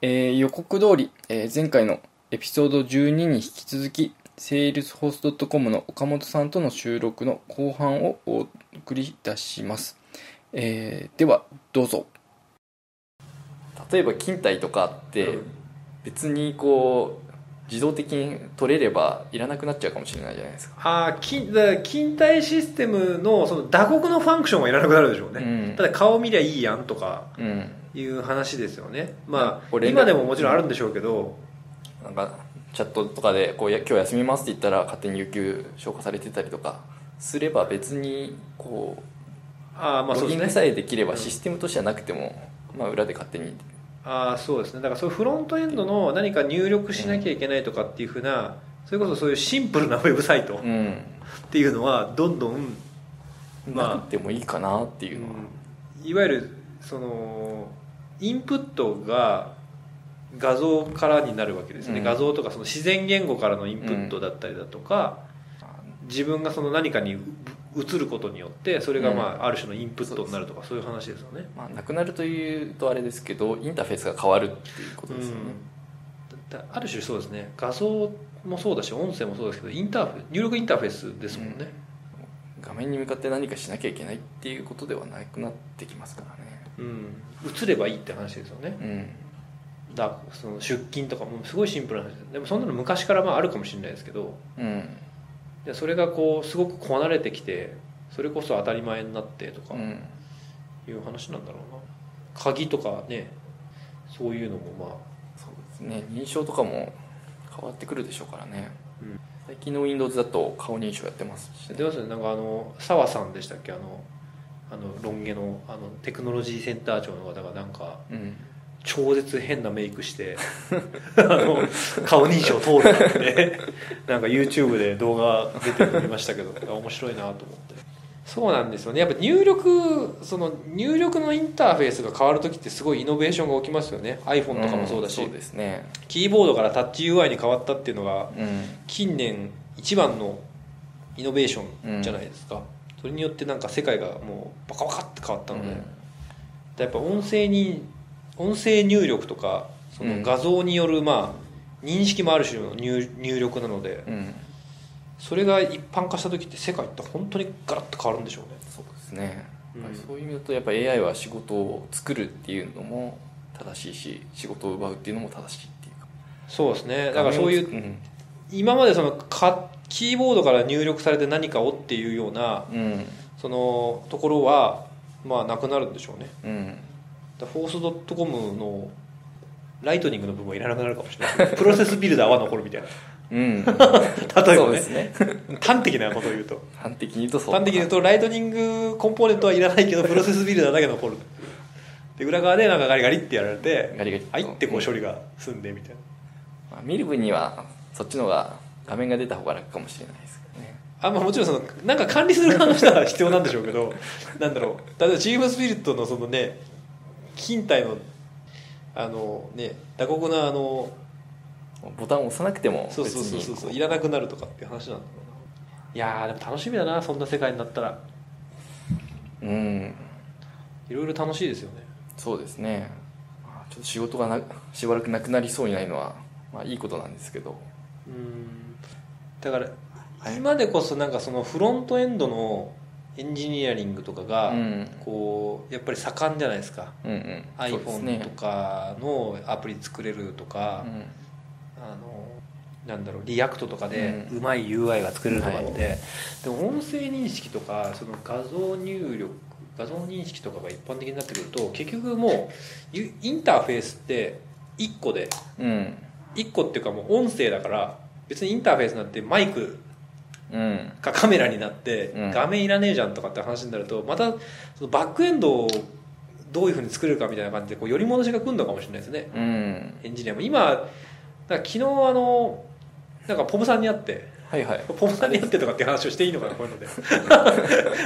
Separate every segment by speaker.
Speaker 1: えー予告通り、えー前回のエピソード12に引き続き、salesforce.com の岡本さんとの収録の後半をお送りいたします。えーでは、どうぞ。例えば、勤怠とかって
Speaker 2: うん、
Speaker 1: 別にこう、自動的に取れればいらなくなっちゃうかもしれないじゃないですか。
Speaker 2: ああ勤怠システムのその打刻のファンクションはいらなくなるでしょうね、
Speaker 1: うん
Speaker 2: ただ顔見りゃいいやんとか
Speaker 1: うん。
Speaker 2: いう話ですよね。まあ今でももちろんあるんでしょうけど、
Speaker 1: なんかチャットとかでこうや今日休みますって言ったら勝手に有給消化されてたりとかすれば別にこ
Speaker 2: ああ
Speaker 1: う
Speaker 2: まあそうですね。
Speaker 1: ロギングさえできれば
Speaker 2: うん。
Speaker 1: システムとしてはなくても、まあ、裏で勝手に。
Speaker 2: ああそうですね。だからそういうフロントエンドの何か入力しなきゃいけないとかっていうふうなそれこそそういうシンプルなウェブサイトっ
Speaker 1: うん。
Speaker 2: ていうのはどんどん、まあ
Speaker 1: なくてもいいかなっていうのは、
Speaker 2: いわゆるそのインプットが画像からになるわけですね、
Speaker 1: うん。
Speaker 2: 画像とかその自然言語からのインプットだったりだとか、自分がその何かに移ることによってそれがまあある種のインプットになるとかそういう話ですよね。
Speaker 1: まあ、なくなるというとあれですけどインターフェースが変わるっていうことですよね、
Speaker 2: だある種そうですね。画像もそうだし音声もそうですけどインターフェ入力インターフェースですもんね、
Speaker 1: 画面に向かって何かしなきゃいけないっていうことではなくなってきますからね
Speaker 2: うん。移ればいいって話ですよね。
Speaker 1: うん。
Speaker 2: だその出勤とかもすごいシンプルな話。でもそんなの昔からまああるかもしれないですけど。
Speaker 1: うん。
Speaker 2: でそれがこうすごくこなれてきてそれこそ当たり前になってとか
Speaker 1: うん。
Speaker 2: いう話なんだろうな。鍵とかねそういうのもまあ。
Speaker 1: そうですね。認証とかも変わってくるでしょうからね、
Speaker 2: うん。
Speaker 1: 最近の Windows だと顔認証やってますし、
Speaker 2: 出ますよね。なんかあの澤さんでしたっけ？あのあのロン毛のあのテクノロジーセンター長の方がなんか
Speaker 1: うん。
Speaker 2: 超絶変なメイクして あの顔認証通るなんてなんか YouTube で動画出てるの見ましたけど面白いなと思って。そうなんですよね。やっぱ入力その入力のインターフェースが変わる時ってすごいイノベーションが起きますよね。iPhone とかもそうだし、
Speaker 1: うですね。
Speaker 2: キーボードからタッチ UI に変わったっていうのが
Speaker 1: うん。
Speaker 2: 近年一番のイノベーションじゃないですか、それによってなんか世界がもうバカバカって変わったので、やっぱ音声に音声入力とかその画像によるまあ認識もある種の入入力なので
Speaker 1: うん、うん
Speaker 2: それが一般化した時って世界って本当にガラッと変わるんでしょうね。
Speaker 1: そうですね、
Speaker 2: うん。
Speaker 1: そういう意味だとやっぱ AI は仕事を作るっていうのも正しいし仕事を奪うっていうのも正しいっていうか。
Speaker 2: そうですね。だからそういう
Speaker 1: うん。
Speaker 2: 今までそのかキーボードから入力されて何かをっていうような
Speaker 1: うん。
Speaker 2: そのところはまあなくなるんでしょうね。
Speaker 1: うん。
Speaker 2: だフォースドットコムのライトニングの部分はいらなくなるかもしれない。プロセスビルダーは残るみたいな。
Speaker 1: うん、
Speaker 2: 例えばね。
Speaker 1: ね。
Speaker 2: 端的なことを言うと。
Speaker 1: 端的に言うとそう。
Speaker 2: 端的に言うとライトニングコンポーネントはいらないけどプロセスビルダーだけ残るで裏側でなんかガリガリってやられて
Speaker 1: ガリガリ
Speaker 2: はいってこう処理が済んでみたいな。
Speaker 1: まあ、見る分にはそっちの方が画面が出た方が楽かもしれないですけどね。
Speaker 2: あまあもちろんそのなんか管理する側の人は必要なんでしょうけど なんだろう。例えばチームスピリットのそのね勤怠のあのね打刻のあの
Speaker 1: ボタンを押さなくても
Speaker 2: そう
Speaker 1: 別に
Speaker 2: そうそうそうそう。いらなくなるとかっていう話なんだろうな。いやーでも楽しみだなそんな世界になったら。
Speaker 1: うん。
Speaker 2: いろいろ楽しいですよね。
Speaker 1: そうですね。まあちょっと仕事がなしばらくなくなりそうにないのは、まあ、いいことなんですけど。
Speaker 2: うんだから
Speaker 1: はい。
Speaker 2: 今でこそなんかそのフロントエンドのエンジニアリングとかが
Speaker 1: うん。
Speaker 2: こうやっぱり盛んじゃないですか。
Speaker 1: うんうん。
Speaker 2: iPhone
Speaker 1: ね。
Speaker 2: とかのアプリ作れるとか、
Speaker 1: うん。
Speaker 2: あのなんだろう React とかで
Speaker 1: う
Speaker 2: うまい UI が作れるとかって、
Speaker 1: はい。
Speaker 2: でも音声認識とかその画像入力画像認識とかが一般的になってくると結局もうゆインターフェースって1個で
Speaker 1: うん。
Speaker 2: 1個っていうかもう音声だから別にインターフェースなんてマイク
Speaker 1: うん。
Speaker 2: かカメラになって
Speaker 1: うん。
Speaker 2: 画面いらねえじゃんとかって話になるとまたそのバックエンドをどういうふうに作れるかみたいな感じでこう寄り戻しが来るのかもしれないですね。
Speaker 1: うん。
Speaker 2: エンジニアも。今昨日あのなんかポムさんに会って
Speaker 1: はいはい。
Speaker 2: ポムさんに会ってとかって話をしていいのかなこういうので。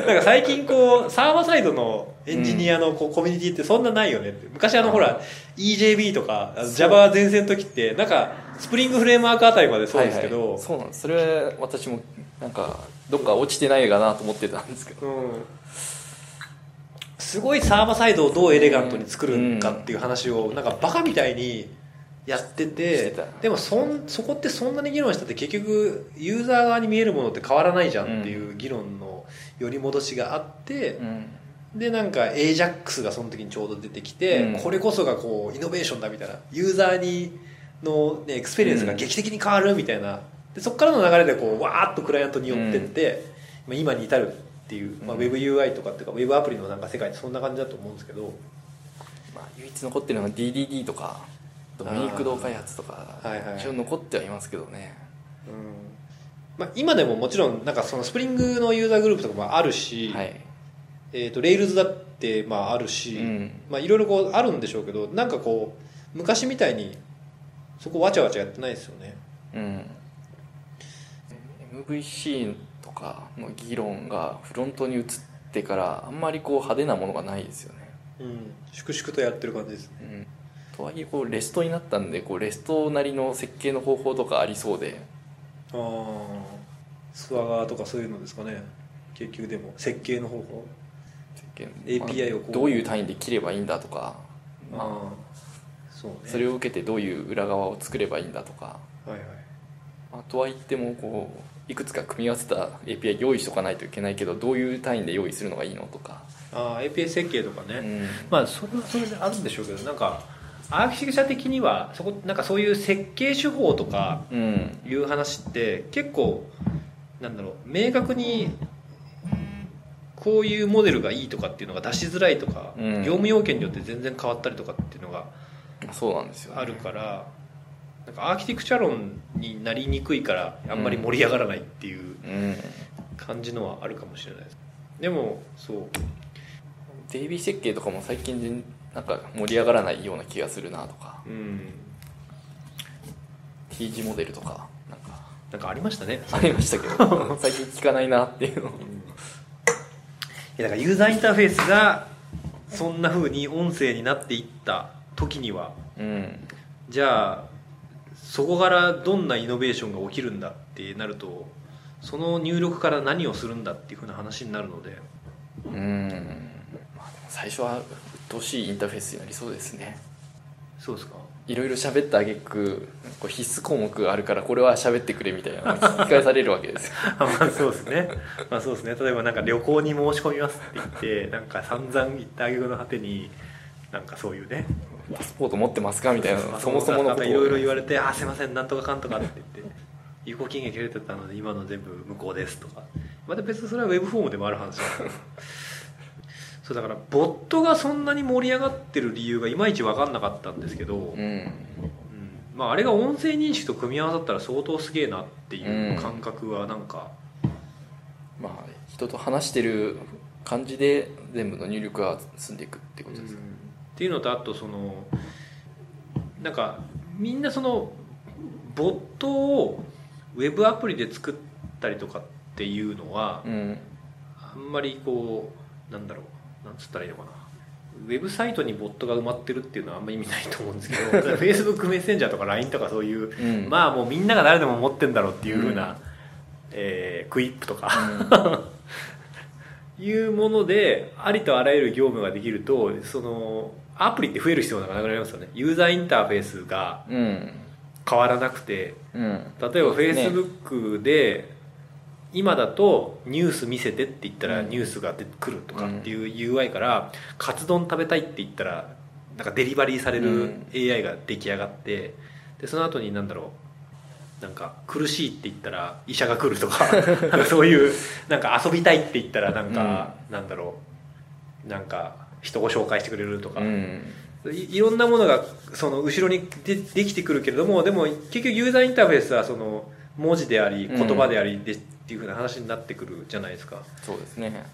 Speaker 2: なんか最近こうサーバーサイドのエンジニアのこうコミュニティってそんなないよねって。昔あのほら EJB とか Java 前線の時ってなんかスプリングフレームワークあたりまでそうですけど、
Speaker 1: はいはい。そうなんです。それは私もなんかどっか落ちてないかなと思ってたんですけど。
Speaker 2: うん。すごいサーバーサイドをどうエレガントに作るかっていう話をなんかバカみたいにやって
Speaker 1: して
Speaker 2: でもそんそこってそんなに議論したって結局ユーザー側に見えるものって変わらないじゃんっていう議論の寄り戻しがあって、
Speaker 1: うん。
Speaker 2: でなんか AJAX がその時にちょうど出てきて、
Speaker 1: うん。
Speaker 2: これこそがこうイノベーションだみたいな。ユーザーにの、ね、エクスペリエンスが劇的に変わるみたいな。でそこからの流れでこうわーっとクライアントに寄ってって、まあ今に至るっていう、まあ、
Speaker 1: うん
Speaker 2: WebUI とかっていうか Web アプリのなんか世界ってそんな感じだと思うんですけど。
Speaker 1: まあ、唯一残ってるのは DDD とかドミニクド開発とか
Speaker 2: はいはい。
Speaker 1: 一応残ってはいますけどね。
Speaker 2: うん。まあ、今でももちろんなんかそのスプリングのユーザーグループとかもあるし、
Speaker 1: はい。
Speaker 2: えー、と Rails だってまああるし、
Speaker 1: うん。
Speaker 2: まあ、いろいろこうあるんでしょうけどなんかこう昔みたいにそこわちゃわちゃやってないですよね。
Speaker 1: うん。MVC とかの議論がフロントに移ってからあんまりこう派手なものがないですよね。
Speaker 2: うん。粛々とやってる感じですね。
Speaker 1: うん。とはいえこうレストになったんでこうレストなりの設計の方法とかありそうで。
Speaker 2: ああスワガーとかそういうのですかね。結局でも。設計の方法。
Speaker 1: 設計
Speaker 2: API を
Speaker 1: どういう単位で切ればいいんだとか、まあ
Speaker 2: そうね。
Speaker 1: それを受けてどういう裏側を作ればいいんだとか、
Speaker 2: はいはい。
Speaker 1: まあ、とはいってもこういくつか組み合わせた API 用意しとかないといけないけどどういう単位で用意するのがいいのとか、
Speaker 2: ああ API 設計とかね、
Speaker 1: うん。
Speaker 2: まあそれはそれであるんでしょうけどなんかアーキテクチャ的にはそこなんかそういう設計手法とか
Speaker 1: うん。
Speaker 2: いう話って結構なんだろう明確にこういうモデルがいいとかっていうのが出しづらいとか、
Speaker 1: うん。
Speaker 2: 業務要件によって全然変わったりとかっていうのが
Speaker 1: そうなんですよ、ね、
Speaker 2: あるからなんかアーキテクチャ論になりにくいからあんまり盛り上がらないっていう
Speaker 1: うん。
Speaker 2: 感じのはあるかもしれないです。でもそう。
Speaker 1: デイビー設計とかも最近でなんか盛り上がらないような気がするなとか。
Speaker 2: うん。
Speaker 1: T 字モデルとかなんか。
Speaker 2: なんかありましたね。
Speaker 1: ありましたけど。最近聞かないなっていうの。
Speaker 2: いやだからユーザーインターフェースがそんな風に音声になっていった時には。
Speaker 1: うん。
Speaker 2: じゃあそこからどんなイノベーションが起きるんだってなるとその入力から何をするんだっていう風な話になるので。
Speaker 1: うん。まあ最初は鬱陶しいインターフェースになりそうですね。
Speaker 2: そうですか？
Speaker 1: いろいろ喋った挙句こう必須項目があるからこれは喋ってくれみたいな聞き返されるわけです
Speaker 2: まあそうですね。まあそうですね。例えばなんか旅行に申し込みますって言ってなんか散々言った挙句の果てになんかそういうね
Speaker 1: パスポート持ってますか？みたいな
Speaker 2: まあ
Speaker 1: そもそものことを。
Speaker 2: なんかいろいろ言われて「あすいませんなんとかかんとか」って言って「有効期限切れてたので今の全部無効です」とか。また別にそれはウェブフォームでもある話だ そうだからボットがそんなに盛り上がってる理由がいまいち分かんなかったんですけど、うん。
Speaker 1: うん。
Speaker 2: まあ、あれが音声認識と組み合わさったら相当すげえなっていう感覚はなんか、
Speaker 1: まあ人と話してる感じで全部の入力が進んでいくってことです、
Speaker 2: っていうのとあとそのなんかみんなそのボットをウェブアプリで作ったりとかっていうのは
Speaker 1: うん。
Speaker 2: あんまりこうなんだろうなんつったらいいのかな。ウェブサイトにボットが埋まってるっていうのはあんまり意味ないと思うんですけど Facebook メッセンジャーとか LINE とかそういう、
Speaker 1: うん。
Speaker 2: まあもうみんなが誰でも持ってんだろうっていうふうな、えークイップとか、いうものでありとあらゆる業務ができるとそのアプリって増える必要がなくなりますよね。ユーザーインターフェースが
Speaker 1: うん
Speaker 2: 変わらなくて
Speaker 1: うん。
Speaker 2: 例えば
Speaker 1: そうですね
Speaker 2: Facebook で今だとニュース見せてって言ったら
Speaker 1: うん。
Speaker 2: ニュースが出てくるとかっていう UI からカツ丼食べたいって言ったらなんかデリバリーされ
Speaker 1: う
Speaker 2: る
Speaker 1: ん
Speaker 2: AI が出来上がってでその後になんだろうなんか苦しいって言ったら医者が来るとか そういうなんか遊びたいって言ったらなんかなんだろうなんか人を紹介してくれるとか。
Speaker 1: うん。
Speaker 2: いいろんなものがその後ろにでできてくるけれどもでも結局ユーザーインターフェースはその文字であり
Speaker 1: うん。
Speaker 2: 言葉でありで、っていうふうな話になってくるじゃないですか。
Speaker 1: そうですね。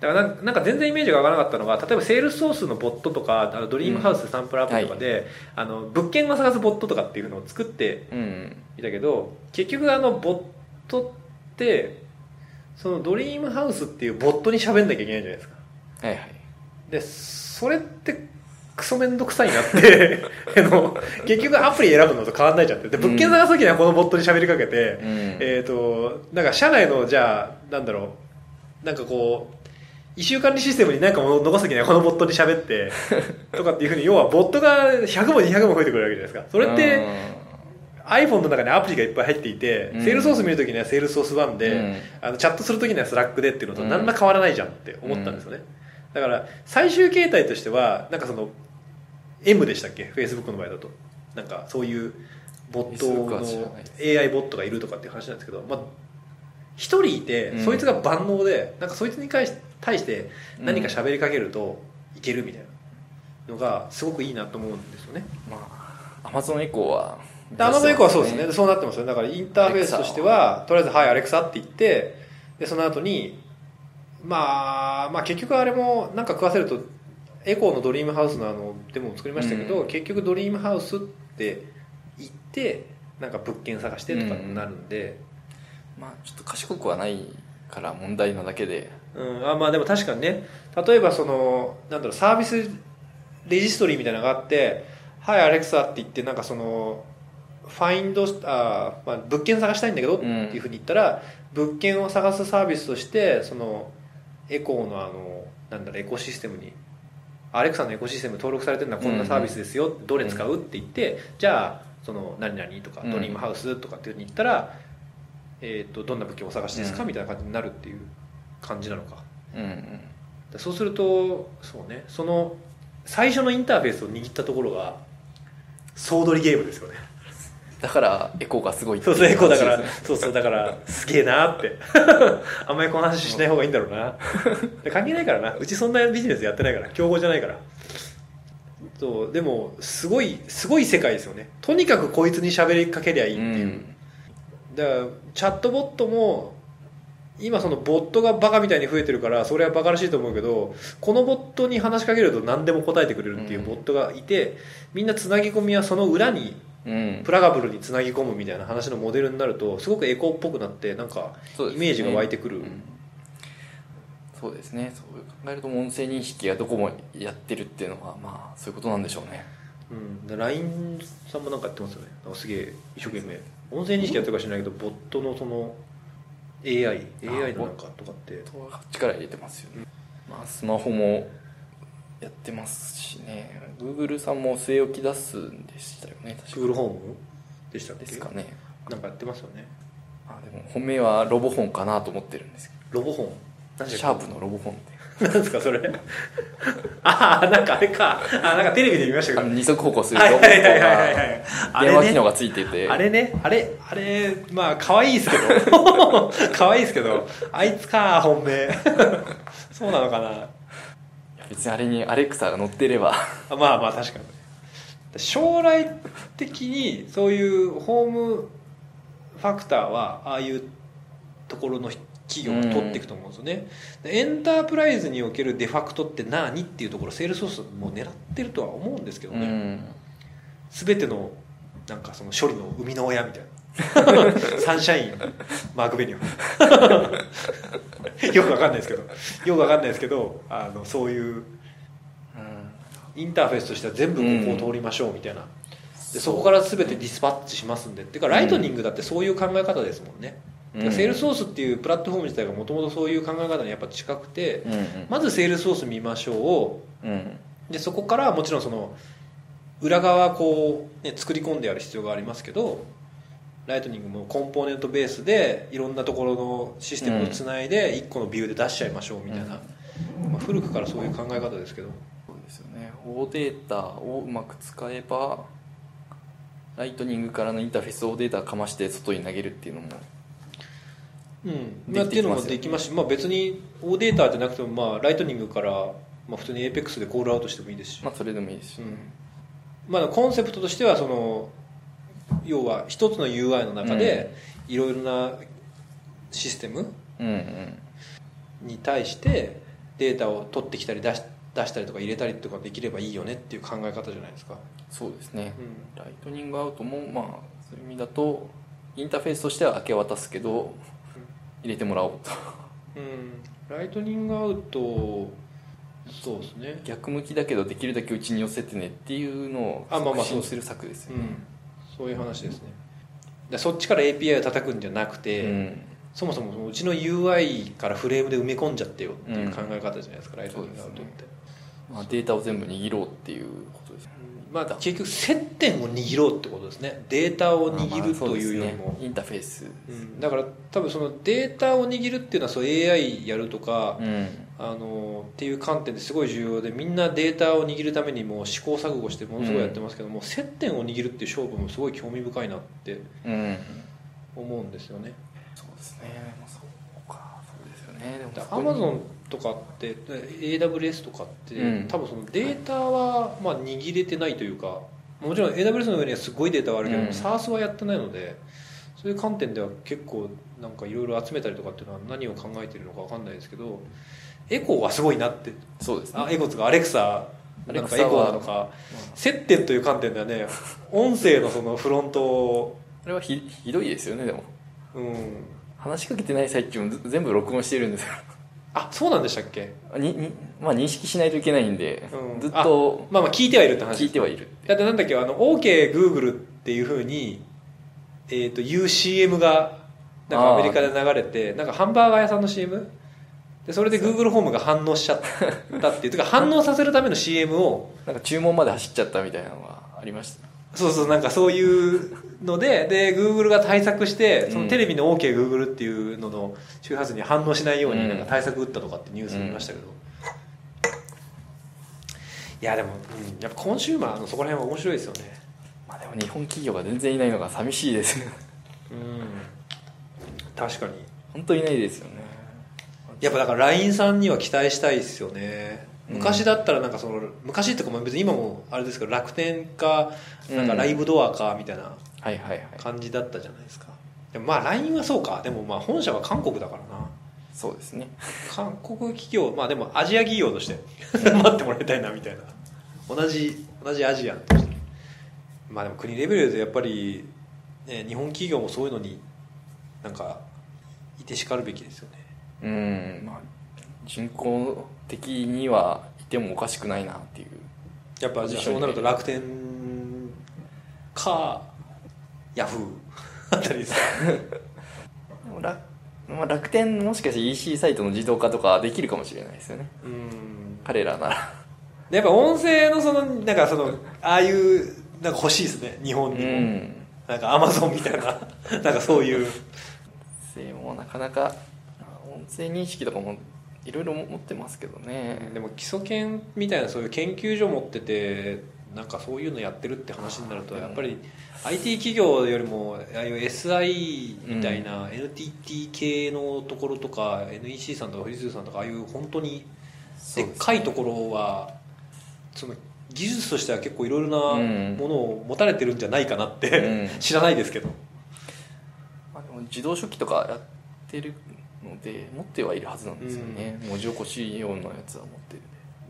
Speaker 2: だからなんか全然イメージがわからなかったのが例えばセールスソースのボットとかあのドリームハウスサンプルアプリとかで、あの物件を探すボットとかっていうのを作って
Speaker 1: うん。
Speaker 2: いたけど結局あのボットってそのドリームハウスっていうボットに喋んなきゃいけないじゃないですか。
Speaker 1: はいはい
Speaker 2: でそれってクソめんどくさいなって あの結局アプリ選ぶのと変わんないじゃんって。で物件探す時にはこのボットに喋りかけて、
Speaker 1: うん。
Speaker 2: えっ、となんか社内のじゃあなんだろうなんかこう異臭管理システムに何かも残すときにはこのボットに喋ってとかっていうふうに要はボットが100も200も増えてくるわけじゃないですかそれって、iPhone の中にアプリがいっぱい入っていて、
Speaker 1: うん
Speaker 2: セールスフォース見るときにはセールスフォース1で、
Speaker 1: うん
Speaker 2: あのチャットするときには Slack でっていうのと
Speaker 1: うん
Speaker 2: 何ら変わらないじゃんって思ったんですよね、だから最終形態としてはなんかその M でしたっけ？Facebook の場合だと。なんかそういうボットの AI ボットがいるとかっていう話なんですけど、まあ、一人いて、
Speaker 1: うん。
Speaker 2: そいつが万能でなんかそいつに対して何か喋りかけるといけるみたいな。のがすごくいいなと思うんですよね。
Speaker 1: まあアマゾンエコーは
Speaker 2: で Amazon エコーはそうですね。そうなってますよね。だからインターフェースとしてはとりあえず「はいアレクサ」って言ってでその後にまあまあ結局あれもなんか食わせるとエコーのドリームハウスのあのデモを作りましたけど、
Speaker 1: うん。
Speaker 2: 結局ドリームハウスって言ってなんか物件探してとかになるんで、
Speaker 1: まあちょっと賢くはないから問題なだけで。
Speaker 2: うん。あまあでも確かにね。例えばそのなんだろうサービスレジストリーみたいなのがあって「はいアレクサ」って言ってなんかそのファインドあ、まあ、物件探したいんだけどっていうふうに言ったら、物件を探すサービスとしてそのエコーのあのなんだろうエコシステムにアレクサのエコシステム登録されてるのはこんなサービスですよ、どれ使うって言ってじゃあその何々とか
Speaker 1: うん。
Speaker 2: ドリームハウスとかっていうふうに言ったら、えー、とどんな物件をお探しですか、
Speaker 1: うん。
Speaker 2: みたいな感じになるっていう感じなのか。
Speaker 1: うんうん。
Speaker 2: でそうするとそうねその最初のインターフェースを握ったところが総取りゲームですよね
Speaker 1: だからエコーがすごい
Speaker 2: そ
Speaker 1: いう
Speaker 2: そうエコーだからそうそうだからすげえなって。あんまりこの話しない方がいいんだろうな。で関係ないからな。うちそんなビジネスやってないから。競合じゃないから。そうでもすごいすごい世界ですよね。とにかくこいつに喋りかけりゃいいっていう、
Speaker 1: うん。
Speaker 2: だからチャットボットも今そのボットがバカみたいに増えてるからそれはバカらしいと思うけどこのボットに話しかけると何でも答えてくれるっていうボットがいて、みんなつなぎ込みはその裏に
Speaker 1: うん
Speaker 2: プラガブルにつなぎ込むみたいな話のモデルになるとすごくエコーっぽくなってなんかイメージが湧いてくる、
Speaker 1: うん。そうですね。そう考えると音声認識がどこもやってるっていうのはまあそういうことなんでしょうね。
Speaker 2: うん、で LINE さんもなんかやってますよね。なんかすげえ一生懸命。音声認識やってるか知らないけどボットのその AI AI のなんかとかって。
Speaker 1: 力入れてますよね、まあ、スマホもやってますしね。Google さんも据え置き出すんでしたよね確か。
Speaker 2: Google ホームでしたっけ？
Speaker 1: ですかね。
Speaker 2: なんかやってますよね。
Speaker 1: あでも本命はロボ本かなと思ってるんですけ
Speaker 2: ロボホン
Speaker 1: どシャープのロボ本って
Speaker 2: なんですかそれ？ああなんかあれか。あなんかテレビで見ましたけど。
Speaker 1: 二足歩行する
Speaker 2: はい
Speaker 1: ロボットが電話機能がついてて。
Speaker 2: あれね。あれあれまあ可愛いですけど。可愛いですけど。あいつか本命。そうなのかな
Speaker 1: 別にあれにアレクサが乗ってれば。
Speaker 2: あまあまあ確かに。将来的にそういうホームファクターはああいうところの企業が取っていくと思うんですよね、でエンタープライズにおけるデファクトって何っていうところセールスフォースも狙ってるとは思うんですけどね、
Speaker 1: うん。
Speaker 2: 全てのなんかその処理の生みの親みたいな サンシャインマーク・ベニオフ よくわかんないですけど。よくわかんないですけどあのそういうインターフェースとしては全部ここを通りましょうみたいな、でそこから全てディスパッチしますんで。っていうかライトニングだってそういう考え方ですもんね、セールスソースっていうプラットフォーム自体がもともとそういう考え方にやっぱ近くて、
Speaker 1: うんうん。
Speaker 2: まずセールスソース見ましょう。
Speaker 1: うん。
Speaker 2: でそこからもちろんその裏側こう、ね、作り込んでやる必要がありますけどライトニングもコンポーネントベースでいろんなところのシステムをつないで1個のビューで出しちゃいましょうみたいな、まあ、古くからそういう考え方ですけど。
Speaker 1: そうですよね。大データをうまく使えばライトニングからのインターフェースをデータかまして外に投げるっていうのも
Speaker 2: うん。っていうのもできます。し、まあ、別に大データじゃなくても、まあ、ライトニングから、まあ、普通に APEX でコールアウトしてもいいですし、
Speaker 1: まあそれでもいいですし、
Speaker 2: うん。まあ、コンセプトとしてはその要は一つの UI の中でいろいろなシステムに対してデータを取ってきたり出し出したりとか入れたりとかできればいいよねっていう考え方じゃないですか、
Speaker 1: そうですね。
Speaker 2: うん。
Speaker 1: ライトニングアウトもまあそういう意味だとインターフェースとしては明け渡すけど入れてもらおうと。
Speaker 2: うん、ライトニングアウトそうですね。
Speaker 1: 逆向きだけどできるだけうちに寄せてねっていうのを促進する策ですよね。
Speaker 2: うんそういう話ですね。でそっちから API を叩くんじゃなくて、
Speaker 1: うん。
Speaker 2: そもそもうちの UI からフレームで埋め込んじゃってよっていう考え方じゃないですか、ライトニングアウトって、
Speaker 1: まあ、データを全部握ろうっていうことです
Speaker 2: まあ、結局接点を握ろうってことですね。データを握るというよりも、
Speaker 1: ね。インターフェース。
Speaker 2: うん、だから多分そのデータを握るっていうのはそう AI やるとか、
Speaker 1: うん。
Speaker 2: あのっていう観点ですごい重要でみんなデータを握るためにもう試行錯誤してものすごいやってますけども、接点を握るっていう勝負もすごい興味深いなって
Speaker 1: うん。
Speaker 2: 思うんですよね。
Speaker 1: そうですね、まあ、そうか。そうですよね。でも
Speaker 2: アマゾンとかって AWS とかって、
Speaker 1: うん。
Speaker 2: 多分そのデータはまあ握れてないというかもちろん AWS の上にはすごいデータはあるけど、
Speaker 1: うん。
Speaker 2: SARS はやってないのでそういう観点では結構なんかいろいろ集めたりとかっていうのは何を考えているのか分かんないですけどエコーはすごいなって。
Speaker 1: そうですね。
Speaker 2: あエコーとかアレクサなんかエコーなのか接点という観点ではね音声のそのフロントを
Speaker 1: あれはひひどいですよねでも。
Speaker 2: うん。
Speaker 1: 話しかけてない最中もず全部録音してるんですよ
Speaker 2: あそうなんでしたっけ、
Speaker 1: にに、まあ、認識しないといけないんで、
Speaker 2: うん。
Speaker 1: ずっと
Speaker 2: まあまあ聞いてはいるって話
Speaker 1: 聞いてはいる
Speaker 2: だってなんだっけ？あの OKGoogle っていうふうに、えー、という CM がなんかアメリカで流れてなんかハンバーガー屋さんの CM でそれで Google ホームが反応しちゃったっていう てか反応させるための CM を
Speaker 1: なんか注文まで走っちゃったみたいなのがありました。
Speaker 2: そうそうなんかそういうのでで Google が対策してそのテレビの OKGoogle っていうのの周波数に反応しないようになんか対策打ったとかってニュース見ましたけど、いやでも、うん、やっぱコンシューマーのそこら辺は面白いですよね。
Speaker 1: まあでも日本企業が全然いないのが寂しいです。ね
Speaker 2: うん。確かに。
Speaker 1: 本当いないですよね。
Speaker 2: やっぱだから LINE さんには期待したいですよね。昔だったらなんかその昔ってかまあ別に今もあれですけど楽天かなんかライブドアかみたいな
Speaker 1: はいはいはい。
Speaker 2: 感じだったじゃないですか。でもまあ LINE はそうか。でもまあ本社は韓国だからな。
Speaker 1: そうですね。
Speaker 2: 韓国企業まあでもアジア企業として 待ってもらいたいなみたいな。同じ同じアジアンとして。まあでも国レベルでやっぱり、ね、日本企業もそういうのになんかいてしかるべきですよね。
Speaker 1: うんまあ人口的にはいてもおかしくないなっていう。
Speaker 2: やっぱそうなると楽天かヤフー。あたり
Speaker 1: 楽,、まあ、楽天もしかして EC サイトの自動化とかできるかもしれないですよね。
Speaker 2: うん。
Speaker 1: 彼らなら。
Speaker 2: やっぱ音声のそのなんかそのああいうなんか欲しいですね。日本
Speaker 1: う
Speaker 2: にも、
Speaker 1: ん。
Speaker 2: なんかアマゾンみたいな。なんかそういう。
Speaker 1: 声もなかなか音声認識とかもいろいろ持ってますけどね。
Speaker 2: でも基礎研みたいなそういう研究所持っててなんかそういうのやってるって話になるとやっぱり IT 企業よりもああいう SI みたいな NTT 系のところとか NEC さんとか富士通さんとかああいう本当にでっかいところはその技術としては結構いろいろな
Speaker 1: うん。
Speaker 2: ものを持たれてるんじゃないかなって、
Speaker 1: うん。
Speaker 2: 知らないですけど。
Speaker 1: まあ、でも自動書記とかやってるので持ってはいるはずなんですよね、文字起こし用のやつは持ってる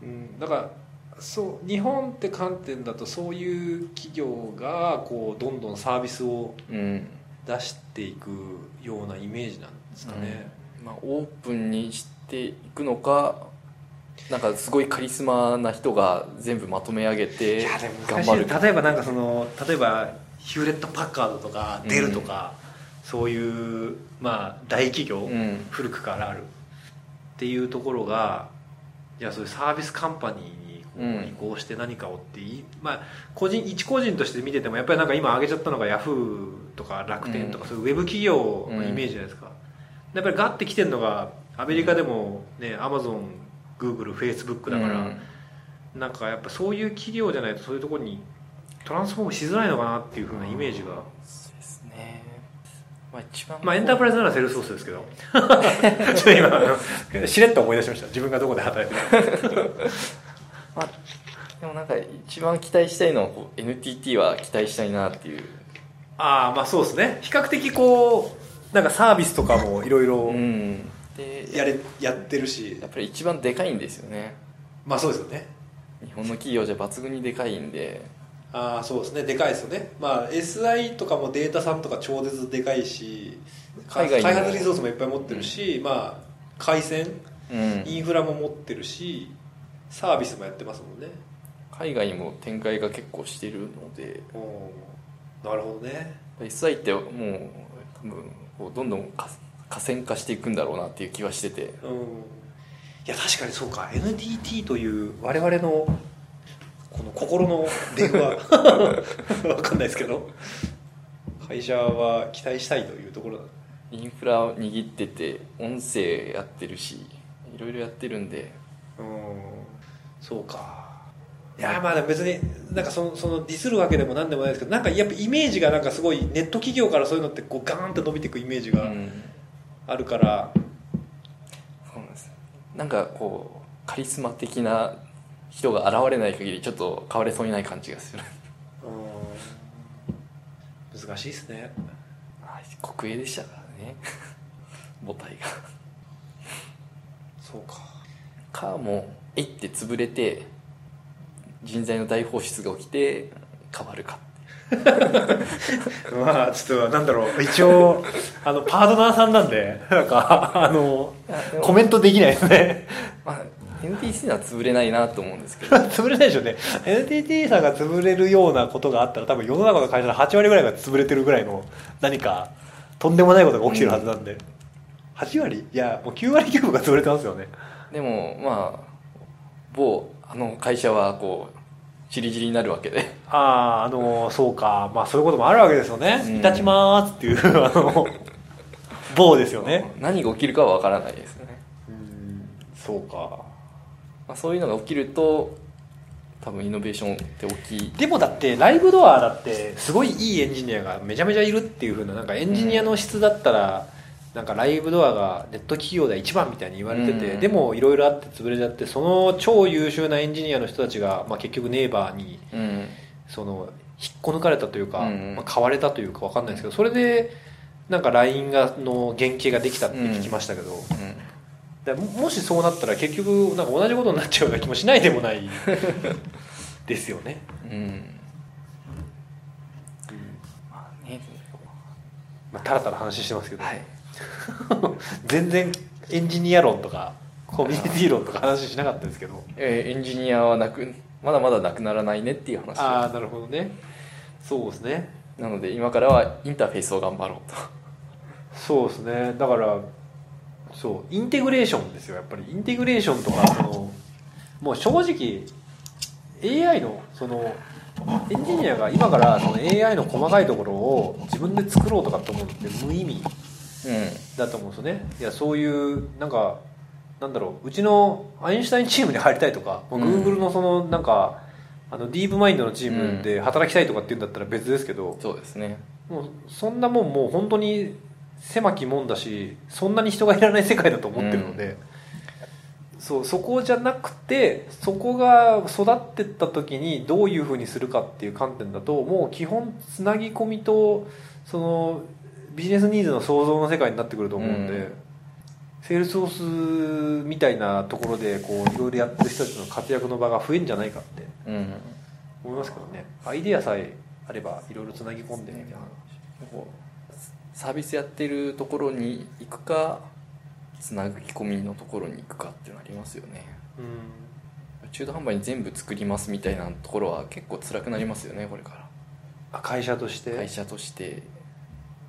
Speaker 2: うん、だからそう日本って観点だとそういう企業がこうどんどんサービスを
Speaker 1: うん
Speaker 2: 出していくようなイメージなんですかね、
Speaker 1: まあ、オープンにしていくのかなんかすごいカリスマな人が全部まとめ上げ
Speaker 2: い
Speaker 1: て頑張る
Speaker 2: 例えばなんかその例えばヒューレット・パッカードとかデルとか、そういうまあ大企業、
Speaker 1: うん。
Speaker 2: 古くからあるっていうところがいやそういうサービスカンパニーに移行して何かをってい、まあ個人一個人として見ててもやっぱりなんか今挙げちゃったのがヤフーとか楽天とか、
Speaker 1: うん。
Speaker 2: そういうウェブ企業のイメージじゃないですか、やっぱりガッて来てるのがアメリカでもねアマゾングーグルフェイスブックだから、
Speaker 1: うん。
Speaker 2: なんかやっぱそういう企業じゃないとそういうところにトランスフォームしづらいのかなっていうふうなイメージが、
Speaker 1: そうですね。まあ一番
Speaker 2: まあエンタープライズならセールスフォースですけど。ちょっと今 しれっと思い出しました。自分がどこで働いてるか
Speaker 1: まあ、でもなんか一番期待したいのはこう NTT は期待したいなっていう。
Speaker 2: ああまあそうですね。比較的こうなんかサービスとかもいろいろやれやってるし。
Speaker 1: やっぱり一番でかいんですよね。
Speaker 2: まあそうですよね。
Speaker 1: 日本の企業じゃ抜群にでかいんで。
Speaker 2: ああそうですね。でかいですよね。まあ SI とかもデータさんとか超絶でかいしか
Speaker 1: 海外
Speaker 2: 開発リソースもいっぱい持ってるし、まあ回線
Speaker 1: うん。
Speaker 2: インフラも持ってるしサービスもやってますもんね。
Speaker 1: 海外にも展開が結構してるので。
Speaker 2: なるほどね。
Speaker 1: SI ってもう多分こうどんどんか河川化していくんだろうなっていう気はしてて。
Speaker 2: うん。いや確かにそうか。NTT という我々のこの心の電話。わかんないですけど。会社は期待したいというところだ。
Speaker 1: インフラ握ってて音声やってるしいろいろやってるんで。
Speaker 2: うんそうか。いや。まあ別になんかそのそのディスるわけでもなんでもないですけどなんかやっぱイメージがなんかすごいネット企業からそういうのってこうガーンって伸びていくイメージが
Speaker 1: うん。
Speaker 2: あるから、
Speaker 1: そうなんです。なんかこうカリスマ的な人が現れない限りちょっと変われそうにない感じがする。
Speaker 2: うん。難しいですね。
Speaker 1: あ国営でしたからね。母体が。
Speaker 2: そうか。
Speaker 1: かもえいって潰れて人材の大放出が起きて変わるか。
Speaker 2: まあちょっとなんだろう。一応あのパートナーさんなんでなんかあのコメントできないですね。
Speaker 1: まあ NTT は潰れないなと思うんですけど。
Speaker 2: 潰れないでしょうね。NTT さんが潰れるようなことがあったら多分世の中の会社の8割ぐらいが潰れてるぐらいの何かとんでもないことが起きてるはずなんで、8割？いやもう9割9分が潰れてますよね。
Speaker 1: でもまあ某あの会社はこうチリチリになるわけで。
Speaker 2: あああのそうか。まあそういうこともあるわけですよね、
Speaker 1: うん。
Speaker 2: いたちまーすっていう あの棒ですよね。
Speaker 1: 何が起きるかは分からないですよね、
Speaker 2: うん。そうか。
Speaker 1: まあ、そういうのが起きると多分イノベーションって大きい。
Speaker 2: でもだってライブドアだってすごいいいエンジニアがめちゃめちゃいるっていう風ななんかエンジニアの質だったら、なんかライブドアがネット企業で一番みたいに言われてて、
Speaker 1: うん。
Speaker 2: でもいろいろあって潰れちゃってその超優秀なエンジニアの人たちが、まあ、結局ネイバーに
Speaker 1: うん。
Speaker 2: その引っこ抜かれたというか、
Speaker 1: うん
Speaker 2: まあ、買われたというか分かんないですけどそれでなんか LINE がの原型ができたって聞きましたけど、
Speaker 1: うん。
Speaker 2: もしそうなったら結局なんか同じことになっちゃうような気もしないでもない ですよね。
Speaker 1: うん。まあね
Speaker 2: まあ、たらたら話してますけど、
Speaker 1: はい
Speaker 2: 全然エンジニア論とかコミュニティ論とか話しなかったですけど。
Speaker 1: えーエンジニアはなくまだまだなくならないねっていう話。
Speaker 2: ああなるほどね。そうですね。
Speaker 1: なので今からはインターフェースを頑張ろうと。
Speaker 2: そうですね。だからそうインテグレーションですよやっぱり。インテグレーションとかそのもう正直 AI のそのエンジニアが今からその AI の細かいところを自分で作ろうとかって思うのって無意味。
Speaker 1: う
Speaker 2: だと思うんですよね。いやそういうなんかなんだろう。うちのアインシュタインチームに入りたいとか、
Speaker 1: うん。
Speaker 2: Google のそのなんかあのディープマインドのチームで働きたいとかっていうんだったら別ですけど
Speaker 1: ん、そうですね。
Speaker 2: もうそんなもんもう本当に狭きもんだしそんなに人がいらない世界だと思ってるので、そうそこじゃなくてそこが育ってった時にどういうふうにするかっていう観点だともう基本つなぎ込みとそのビジネスニーズの創造の世界になってくると思うんで、
Speaker 1: うん。
Speaker 2: セールスフォースみたいなところでこういろいろやってる人たちの活躍の場が増えんじゃないかって
Speaker 1: うん。
Speaker 2: 思いますけどね。アイデアさえあればいろいろつなぎ込んでみたいな。
Speaker 1: こうサービスやってるところに行くかつなぎ込みのところに行くかっていうのありますよね。
Speaker 2: うん。
Speaker 1: 中途半端に全部作りますみたいなところは結構辛くなりますよねこれか
Speaker 2: あ会社として？
Speaker 1: ら会社として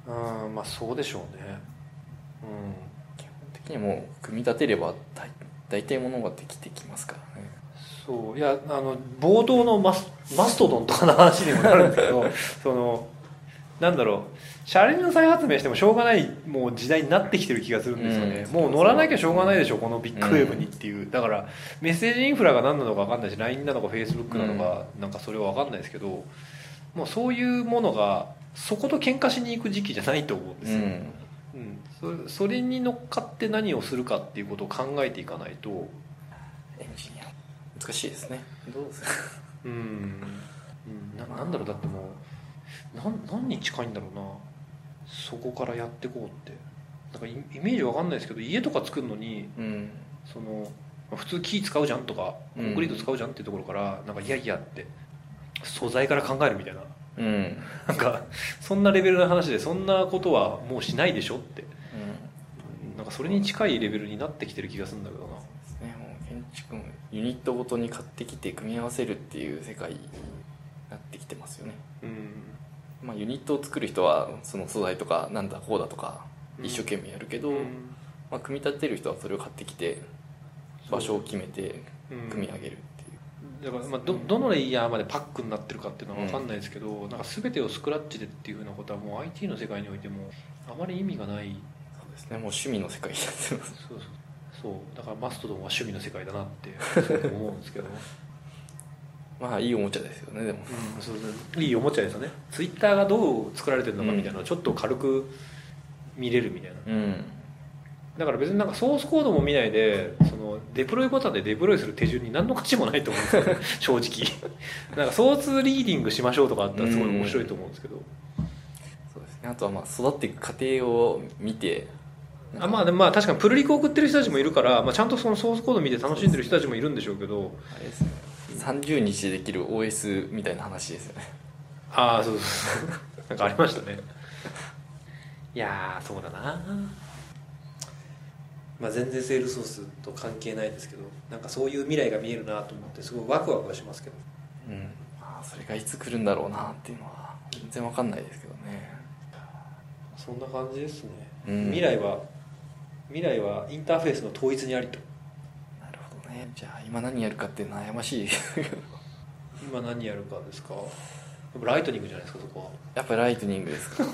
Speaker 2: うんまあそうでしょうね。
Speaker 1: 基本的にもう組み立てれば大大体ものができてきますからね。
Speaker 2: うんそう。いやあの冒頭のマスマストドンとかの話にもなるんですけど そのなんだろう。車輪の再発明してもしょうがないもう時代になってきてる気がするんですよね、
Speaker 1: うん。
Speaker 2: もう乗らなきゃしょうがないでしょこのビッグウェーブにっていう、だからメッセージインフラが何なのか分かんないし LINE なのか Facebook なのか、なんかそれは分かんないですけどもうそういうものがそこと喧嘩しに行く時期じゃないと思うんですよ、
Speaker 1: うん。
Speaker 2: うん、それそれに乗っかって何をするかっていうことを考えていかないと。
Speaker 1: エンジニア。難しいですね。どうですか
Speaker 2: うん、うん、ななんだろうだってもうなん何に近いんだろうな。そこからやっていこうって。なんかイイメージわかんないですけど家とか作るのに
Speaker 1: うん。
Speaker 2: そのまあ普通木使うじゃんとかコンクリート使うじゃんっていうところから、なんかいやいやって素材から考えるみたいな
Speaker 1: うん。
Speaker 2: なんかそんなレベルの話でそんなことはもうしないでしょって。なんかそれに近いレベルになってきてる気がするんだけどな。
Speaker 1: ですねもう建築もユニットごとに買ってきて組み合わせるっていう世界になってきてますよね。
Speaker 2: うん。
Speaker 1: まあユニットを作る人はその素材とかなんだこうだとか一生懸命やるけど、
Speaker 2: うん。
Speaker 1: まあ、組み立てる人はそれを買ってきて場所を決めて
Speaker 2: うん。
Speaker 1: 組み上げる
Speaker 2: だからまあどどのレイヤーまでパックになってるかっていうのは分かんないですけど、なんか全てをスクラッチでっていうふうなことはもう IT の世界においてもあまり意味がない
Speaker 1: そうですね。もう趣味の世界になってます。
Speaker 2: そうそう。そう。だからマストドンは趣味の世界だなって 思うんですけど、
Speaker 1: まあいいおもちゃですよねでも。
Speaker 2: うん、そうそう。いいおもちゃですよね。ツイッターがどう作られてるのかみたいなのをちょっと軽く見れるみたいな。
Speaker 1: うん。
Speaker 2: だから別になんかソースコードも見ないでそのデプロイボタンでデプロイする手順に何の価値もないと思うんですよね。正直。なんかソースリーディングしましょうとかあったらすごい面白いと思うんですけど、
Speaker 1: そうですね。あとはまあ育っていく過程を見て。
Speaker 2: あまあでもまあ確かにプルリク送ってる人たちもいるから、まあ、ちゃんとそのソースコード見て楽しんでる人たちもいるんでしょうけど。
Speaker 1: あれですね。30日でできる OS みたいな話ですよね。
Speaker 2: ああそうそうそう。なんかありましたね。いやーそうだなまあ全然セールソースと関係ないですけどなんかそういう未来が見えるなと思ってすごいワクワクはしますけど。
Speaker 1: うん。まあそれがいつ来るんだろうなっていうのは全然わかんないですけどね。
Speaker 2: そんな感じですね、
Speaker 1: うん。
Speaker 2: 未来は未来はインターフェースの統一にありと。
Speaker 1: なるほどね。じゃあ今何やるかって悩ましい。
Speaker 2: 今何やるかですか？ Lightning じゃないですかそこ
Speaker 1: やっぱ Lightning ですか。
Speaker 2: は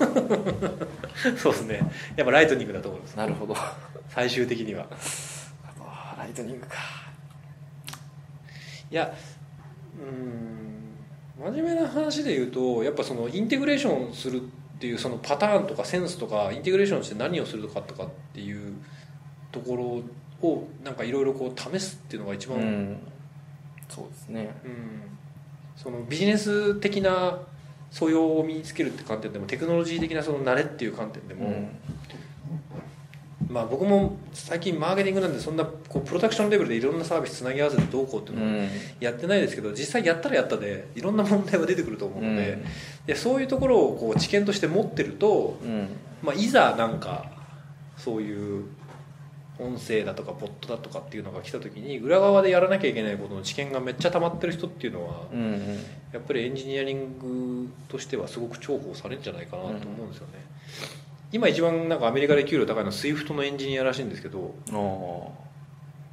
Speaker 2: そうですね。やっぱ Lightning だと思います。
Speaker 1: なるほど
Speaker 2: 最終的には。
Speaker 1: あ Lightning か。
Speaker 2: いやうーん真面目な話で言うとやっぱそのインテグレーションするっていうそのパターンとかセンスとかインテグレーションして何をするかとかっていうところをなんかいろいろこう試すっていうのが一番、うん
Speaker 1: うんそうですね。
Speaker 2: そのビジネス的な素養を身につけるって観点でもテクノロジー的なその慣れっていう観点でも、
Speaker 1: うん
Speaker 2: まあ僕も最近マーケティングなんでそんなこうプロダクションレベルでいろんなサービスつなぎ合わせてどうこうっていうのは
Speaker 1: うん。
Speaker 2: やってないですけど実際やったらやったでいろんな問題は出てくると思うので、
Speaker 1: うん。
Speaker 2: でそういうところをこう知見として持ってると、
Speaker 1: うん。
Speaker 2: まあ、いざなんかそういう音声だとかボットだとかっていうのが来た時に裏側でやらなきゃいけないことの知見がめっちゃ溜まってる人っていうのはやっぱりエンジニアリングとしてはすごく重宝されるんじゃないかなと思うんですよね、今一番なんかアメリカで給料高いのは SWIFT のエンジニアらしいんですけど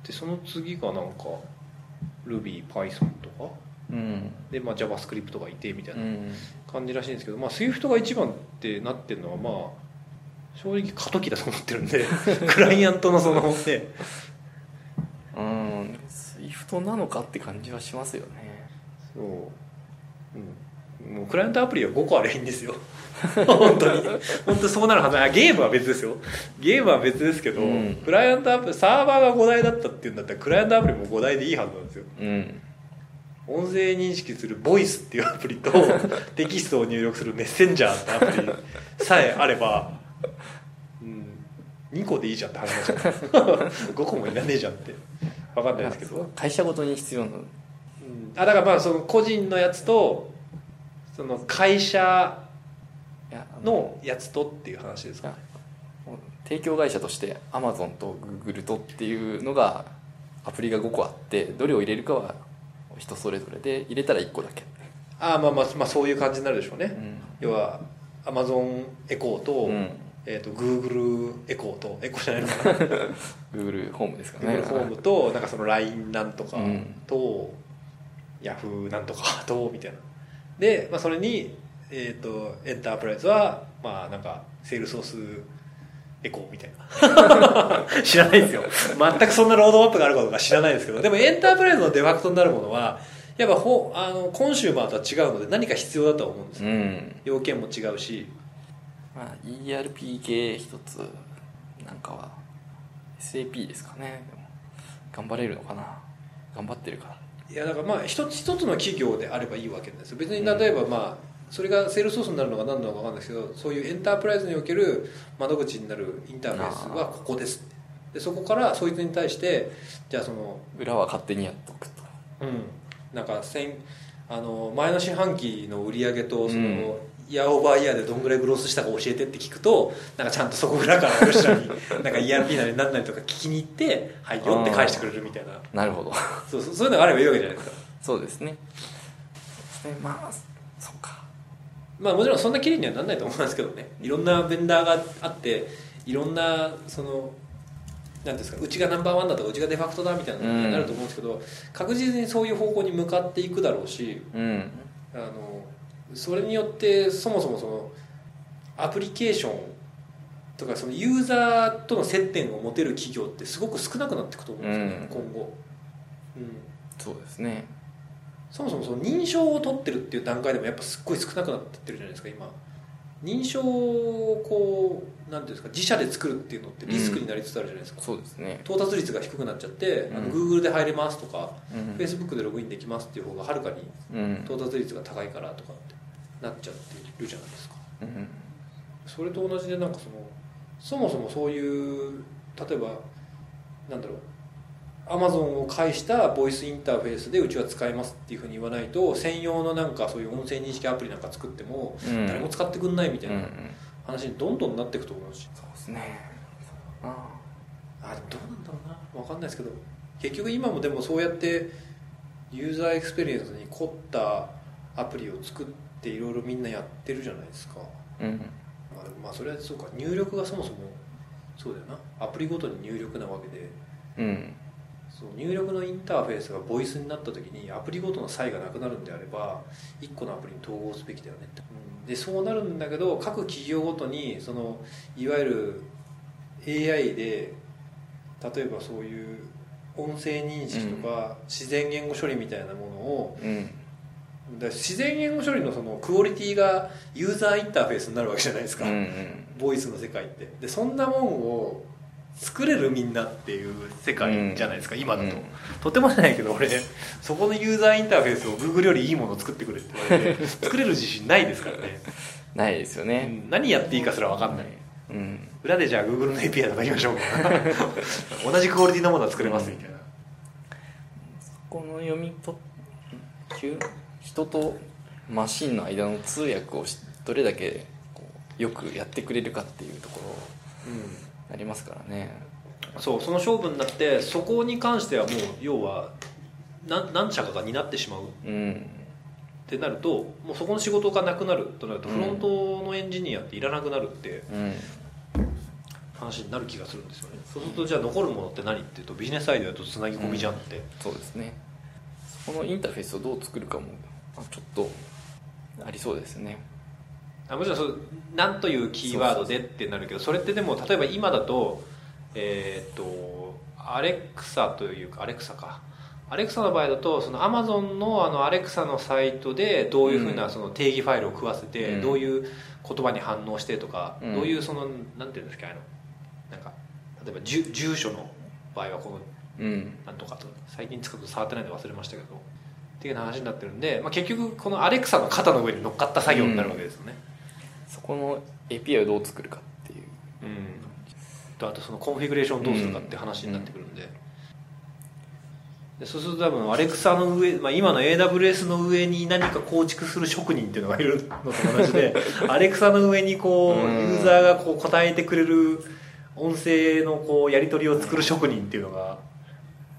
Speaker 2: でその次がなんか Ruby、Python とか？
Speaker 1: うん。
Speaker 2: で、まあ、JavaScript がいてみたいうな、
Speaker 1: ん。
Speaker 2: 感じらしいんですけど、まあ、SWIFT が一番ってなってるのはまあ正直過渡期だと思ってるんで クライアントのそのね。
Speaker 1: うん。 Swift なのかって感じはしますよね。
Speaker 2: そう、うん、もうクライアントアプリは5個あればいいんですよ。本当に。本当にそうなるはずあゲームは別ですよ。ゲームは別ですけど、
Speaker 1: うん。
Speaker 2: クライアントアプリサーバーが5台だったっていうんだったらクライアントアプリも5台でいいはずなんですよ。
Speaker 1: うん。
Speaker 2: 音声認識するボイスっていうアプリと テキストを入力するメッセンジャーってアプリさえあれば、うん、2個でいいじゃんって話になっちゃう5個もいらねえじゃんって。分かんないですけど、
Speaker 1: 会社ごとに必要な
Speaker 2: うん。あだからまあその個人のやつとその会社のやつとっていう話ですか？
Speaker 1: 提供会社としてアマゾンとグーグルとっていうのがアプリが5個あってどれを入れるかは人それぞれで入れたら1個だけ、
Speaker 2: ああまあまあまあそういう感じになるでしょうね、
Speaker 1: うん。
Speaker 2: 要はアマゾンエコーと,、
Speaker 1: うん、
Speaker 2: えー、とグーグルエコーとエコーじゃないのかな。
Speaker 1: Google ホームですかね。
Speaker 2: Google ホームとなんかその LINE なんとか
Speaker 1: うん。
Speaker 2: と、Yahoo なんとかとみたいなで、まあ、それに、えー、とエンタープライズはまあなんかセールソースエコーみたいな。知らないですよ。全くそんなロードマップがあるかどうか知らないですけどでもエンタープライズのデファクトになるものはやっぱほあのコンシューマーとは違うので何か必要だとは思うんですよ。
Speaker 1: うん。
Speaker 2: 要件も違うし。
Speaker 1: まあ ERP 系一つなんかは SAP ですかね。頑張れるのかな。頑張ってるから
Speaker 2: いやだからまあ一つ一つの企業であればいいわけですよ。別に例えばまあそれがセールスフォースになるのか何なのか分かんないですけどそういうエンタープライズにおける窓口になるインターフェースはここですでそこからそいつに対してじゃあその
Speaker 1: 裏は勝手にやっとくと。
Speaker 2: うん。なんか先あの前の四半期の売り上げとその、
Speaker 1: うん
Speaker 2: イヤーオーバーイヤーでどんぐらいグロースしたか教えてって聞くとなんかちゃんとそこ裏からよしらになんか ERP なりなんなりとか聞きに行って「はいよ」って返してくれるみたいな。
Speaker 1: なるほど。
Speaker 2: そうそういうのがあればいいわけじゃないですか。
Speaker 1: そうですね。そうですねまあそうか。
Speaker 2: まあもちろんそんな綺麗にはならないと思いますけどね。いろんなベンダーがあっていろんなそのなんですかうちがナンバーワンだとかうちがデファクトだみたいなのになると思うんですけど、確実にそういう方向に向かっていくだろうし
Speaker 1: うん。
Speaker 2: あのそれによってそもそもそのアプリケーションとかそのユーザーとの接点を持てる企業ってすごく少なくなっていくと思うんですよね、
Speaker 1: うん。
Speaker 2: 今後、うん、
Speaker 1: そうですね。
Speaker 2: そもそもその認証を取ってるっていう段階でもやっぱすっごい少なくなってってるじゃないですか今。認証をこうなんていうんですか自社で作るっていうのってリスクになりつつあるじゃないですか、
Speaker 1: そうですね。
Speaker 2: 到達率が低くなっちゃって、あの
Speaker 1: うん。
Speaker 2: Google で入れますとか、
Speaker 1: うん。
Speaker 2: Facebook でログインできますっていう方がはるかに
Speaker 1: うん。
Speaker 2: 到達率が高いからとかってなっちゃってるじゃないですか。
Speaker 1: うん
Speaker 2: それと同じでなんかそのそもそもそういう例えばなんだろうアマゾンを介したボイスインターフェースでうちは使えますっていうふうに言わないと専用のなんかそういう音声認識アプリなんか作っても
Speaker 1: うん。
Speaker 2: 誰も使ってくんないみたいなん話にどんどんなっていくと思うし
Speaker 1: そうですね。あ
Speaker 2: あどうなんだろうな。分かんないですけど結局今もでもそうやってユーザーエクスペリエンスに凝ったアプリを作っていろいろみんなやってるじゃないですか。
Speaker 1: うん。
Speaker 2: まあ、まあそれはそうか。入力がそもそもそうだよな。アプリごとに入力なわけで。
Speaker 1: うん。
Speaker 2: そう入力のインターフェースがボイスになった時にアプリごとの差異がなくなるんであれば1個のアプリに統合すべきだよねって、うん。でそうなるんだけど各企業ごとにそのいわゆる AI で例えばそういう音声認識とか自然言語処理みたいなものを自然言語処理のそのクオリティがユーザーインターフェースになるわけじゃないですか、
Speaker 1: うん
Speaker 2: ボイスの世界って。でそんなもんを作れるみんなっていう世界じゃないですか、今だと、
Speaker 1: うん
Speaker 2: と。てもじゃないけど俺そこのユーザーインターフェースを Google よりいいものを作ってくれって言われて。作れる自信ないですからね、
Speaker 1: ないですよ
Speaker 2: う
Speaker 1: ね
Speaker 2: ん。何やっていいかすら分かんない。
Speaker 1: うん。
Speaker 2: 裏でじゃあ Google の API とか言いましょうか 同じクオリティのものは作れますみたいな、
Speaker 1: この読み取っ人とマシンの間の通訳をしどれだけよくやってくれるかっていうところありますからね。
Speaker 2: そうその勝負になってそこに関してはもう要は何何社かが担ってしまう。
Speaker 1: うん。
Speaker 2: ってなるともうそこの仕事がなくなるとなると
Speaker 1: うん。
Speaker 2: フロントのエンジニアっていらなくなるって
Speaker 1: うん。
Speaker 2: 話になる気がするんですよね。そうするとじゃあ残るものって何っていうとビジネスアイデアとつなぎ込みじゃんって、
Speaker 1: そうですね。そこのインターフェースをどう作るかもあちょっとありそうですね。
Speaker 2: あもちろんそう何というキーワードでってなるけどそれってでも例えば今だとえーっとアレクサというかアレクサか。アレクサの場合だとそのアマゾンのあのアレクサのサイトでどういうふうなその定義ファイルを食わせて、
Speaker 1: うん。
Speaker 2: どういう言葉に反応してとか、
Speaker 1: うん。
Speaker 2: どういうそのなんていうんですかあのなんか例えば住住所の場合はこの
Speaker 1: うん。
Speaker 2: なんとかと最近ちょっと触ってないんで忘れましたけどっていう話になってるんで、まあ、結局このアレクサの肩の上に乗っかった作業になるわけですよね、
Speaker 1: そこの API をどう作るかっていう。
Speaker 2: うん、とあとそのコンフィグレーションをどうするかって話になってくるんで,、でそうすると多分アレクサの上、まあ、今の AWS の上に何か構築する職人っていうのがいるのと同じで アレクサの上にこう
Speaker 1: うん。
Speaker 2: ユーザーがこう答えてくれる音声のこうやり取りを作る職人っていうのが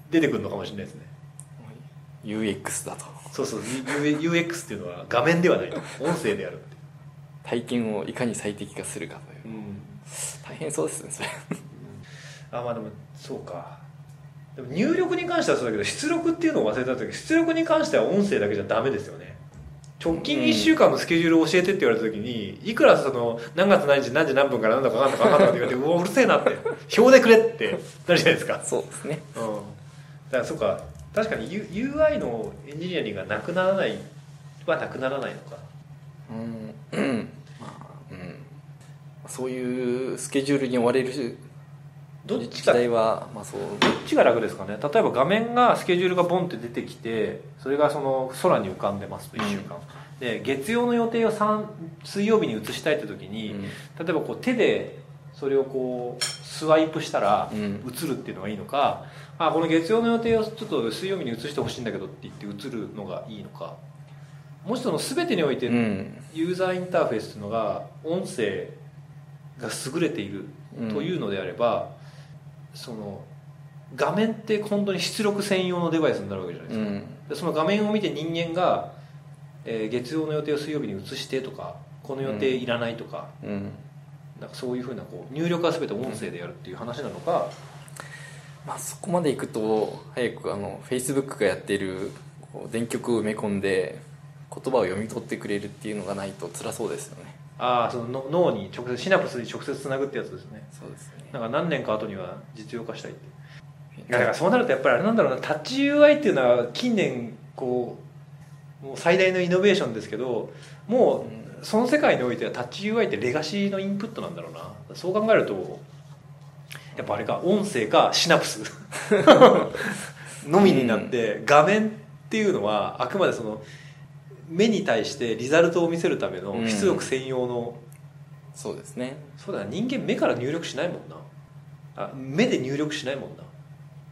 Speaker 2: 出てくるのかもしれないですね
Speaker 1: UX だと。
Speaker 2: そうそう U- UX っていうのは画面ではない音声であるって
Speaker 1: 体験をいかに最適化するかという。
Speaker 2: うん。
Speaker 1: 大変そうですねそれ。
Speaker 2: あまあでもそうか。でも入力に関してはそうだけど出力っていうのを忘れた時出力に関しては音声だけじゃダメですよね。直近1週間のスケジュールを教えてって言われた時にいくらその何月何日何時何分から何だか分かんなか分かんなかって言われてうわうるせえなって。表でくれってなるじゃないですか。
Speaker 1: そうですね。
Speaker 2: うん。だからそうか確かに U- UI のエンジニアリングがなくならないはなくならないのか。
Speaker 1: うん。う んまあうん。そういうスケジュールに追われる時
Speaker 2: どっちか
Speaker 1: 代はまあそう。
Speaker 2: どっちが楽ですかね。例えば画面がスケジュールがボンって出てきてそれがその空に浮かんでますと1週間、で月曜の予定を3水曜日に移したいって時に、
Speaker 1: うん。
Speaker 2: 例えばこう手でそれをこうスワイプしたら
Speaker 1: うん。
Speaker 2: 移るっていうのがいいのか、あこの月曜の予定をちょっと水曜日に移してほしいんだけどって言って移るのがいいのか。もしその全てにおいて
Speaker 1: うん。
Speaker 2: ユーザーインターフェースっていうのが音声が優れているというのであれば、その画面って本当に出力専用のデバイスになるわけじゃないですか、
Speaker 1: うん。
Speaker 2: でその画面を見て人間が、えー月曜の予定を水曜日に移してとかこの予定いらないとか、
Speaker 1: うん
Speaker 2: なんかそういうふうなこう入力は全て音声でやるっていう話なのか、
Speaker 1: まあ、そこまでいくと早くあの Facebook がやってるこう電極を埋め込んで言葉を読み取ってくれるっていうのがないと辛そうですよね。
Speaker 2: ああそのの脳に直接シナプスに直接つなぐってやつですね。
Speaker 1: そうですね。
Speaker 2: なんか何年か後には実用化したいって。だからそうなるとやっぱりあれなんだろうな。タッチ UI っていうのは近年こうもう最大のイノベーションですけどもうその世界においてはタッチ UI ってレガシーのインプットなんだろうな。そう考えるとやっぱあれか音声かシナプス。のみになって、画面っていうのはあくまでその目に対してリザルトを見せるための
Speaker 1: うん。
Speaker 2: 出力専用の、
Speaker 1: そうですね。
Speaker 2: そうだな。人間目から入力しないもんな。あ目で入力しないもんな。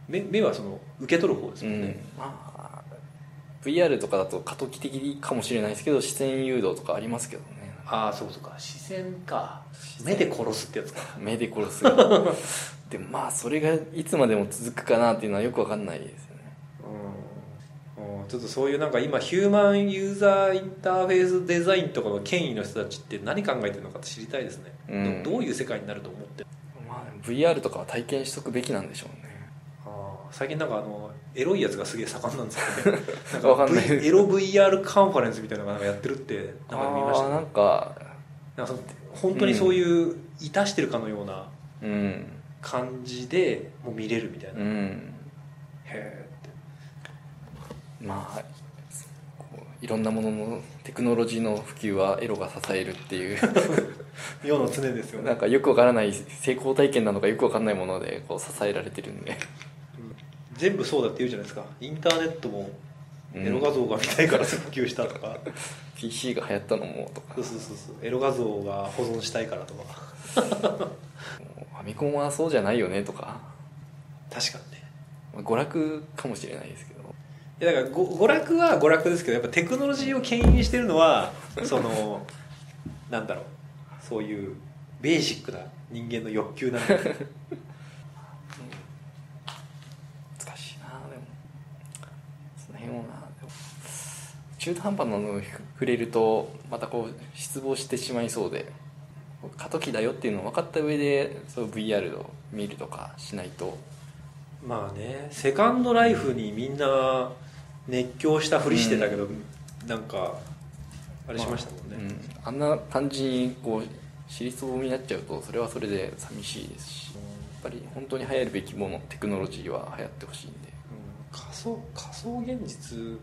Speaker 2: 目目はその受け取る方です
Speaker 1: うん
Speaker 2: もんね、
Speaker 1: まあ VR とかだと過渡期的かもしれないですけど視線誘導とかありますけどね
Speaker 2: ああそうそうか視線か目で殺すってやつか
Speaker 1: 目で殺すでまあそれがいつまでも続くかなっていうのはよくわかんないですよね
Speaker 2: うんちょっとそういうなんか今ヒューマンユーザーインターフェースデザインとかの権威の人たちって何考えてるのかって知りたいですね、
Speaker 1: うん
Speaker 2: どういう世界になると思って
Speaker 1: まあ VR とかは体験しとくべきなんでしょうね
Speaker 2: 最近なんかあのエロいやつがすげえ盛んなんですよね。な ん
Speaker 1: わかんない。
Speaker 2: エロ VR カンファレンスみたいなのがやってるってなんか見ました。ね
Speaker 1: なんか。
Speaker 2: なんかその本当にそういういたしてるかのような
Speaker 1: うん。
Speaker 2: 感じでもう見れるみたいな、へ
Speaker 1: うん
Speaker 2: え
Speaker 1: まあいろんなもののテクノロジーの普及はエロが支えるっていう。
Speaker 2: 世の常ですよね。
Speaker 1: なんかよくわからない成功体験なのかよくわかんないものでこう支えられてるんで
Speaker 2: 全部そうだって言うじゃないですか。インターネットも
Speaker 1: うん。
Speaker 2: エロ画像が見たいから普及したとか、
Speaker 1: PC が流行ったのもとか。
Speaker 2: そうそうそうそう。エロ画像が保存したいからとか。
Speaker 1: ファミコンはそうじゃないよねとか、
Speaker 2: 確かにね。
Speaker 1: まあ娯楽かもしれないですけど。
Speaker 2: いやだからご娯楽は娯楽ですけどやっぱテクノロジーを牽引してるのはそのなんだろう。そういうベーシックな人間の欲求なんで
Speaker 1: 難しいなでもその辺をなでも中途半端なのに触れるとまたこう失望してしまいそうで過渡期だよっていうのを分かった上でそう VR を見るとかしないと。
Speaker 2: まあねセカンドライフにみんな熱狂したふりしてたけど、なんかあれしましたもんね、
Speaker 1: うん、あんな感じにこう尻つぼみになっちゃうとそれはそれで寂しいですしやっぱり本当に流行るべきものテクノロジーは流行ってほしいんで。
Speaker 2: うん。仮想仮想現実うん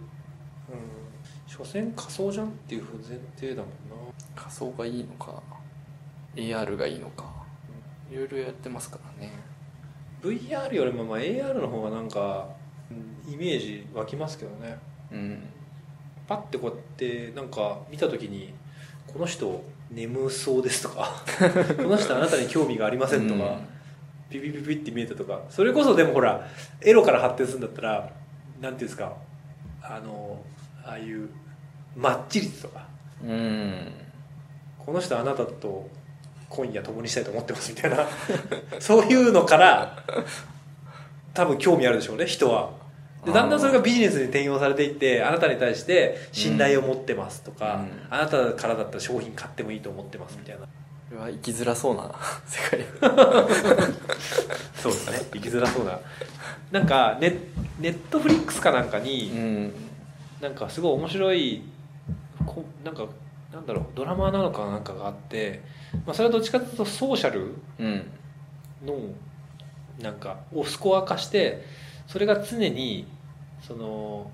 Speaker 2: 所詮仮想じゃんっていう前提だもんな。
Speaker 1: 仮想がいいのか AR がいいのか。いろいろやってますからね。
Speaker 2: VR よりもまあ AR の方がなんかうんイメージ湧きますけどね。
Speaker 1: うん。
Speaker 2: パッてこうやってなんか見た時にこの人眠そうですとか この人あなたに興味がありませんとか、
Speaker 1: うん。
Speaker 2: ピピピピって見えたとかそれこそでもほらエロから発展するんだったらなんていうんですかあのああいうマッチ率とか。
Speaker 1: うん。
Speaker 2: この人あなたと今夜共にしたいと思ってますみたいな。そういうのから多分興味あるでしょうね人は。でだんだんそれがビジネスに転用されていってあなたに対して信頼を持ってますとか、
Speaker 1: うん。
Speaker 2: あなたからだったら商品買ってもいいと思ってますみたいな。
Speaker 1: これは生きづらそうな世界。
Speaker 2: そうですね生きづらそうな。なんかネネットフリックスかなんかに、
Speaker 1: うん
Speaker 2: なんかすごい面白いこなんかなんだろうドラマなのかなんかがあって、まあ、それはどっちかというとソーシャル
Speaker 1: うん
Speaker 2: のなんかをスコア化してそれが常にその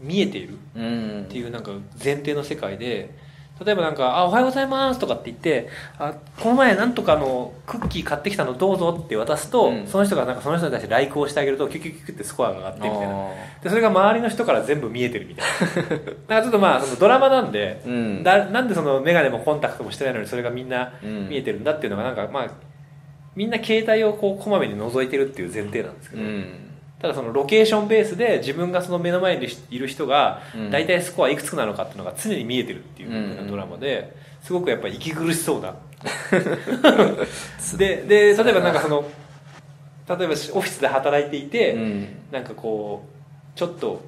Speaker 2: 見えている
Speaker 1: うん
Speaker 2: っていうなんか前提の世界で例えばなんか「あおはようございます」とかって言って「あこの前なんとかのクッキー買ってきたのどうぞ」って渡すと、
Speaker 1: うん。
Speaker 2: その人がなんかその人に対してライクをしてあげるとキュキュキュキュってスコアが上がってみたいな。
Speaker 1: あ
Speaker 2: でそれが周りの人から全部見えてるみたいな。だからちょっとまあそのドラマなんで、
Speaker 1: ーうん。
Speaker 2: だなんでその眼鏡もコンタクトもしてないのにそれがみんな
Speaker 1: うん
Speaker 2: 見えてるんだっていうのがなんかまあみんな携帯をこうこまめに覗いてるっていう前提なんですけど、
Speaker 1: うん
Speaker 2: ただそのロケーションベースで自分がその目の前にいる人が
Speaker 1: うん。
Speaker 2: 大体スコアいくつなのかっていうのが常に見えてるっていうドラマですごくやっぱり息苦しそうな。でで例えばなんかその例えばオフィスで働いていて、
Speaker 1: うん。
Speaker 2: なんかこうちょっと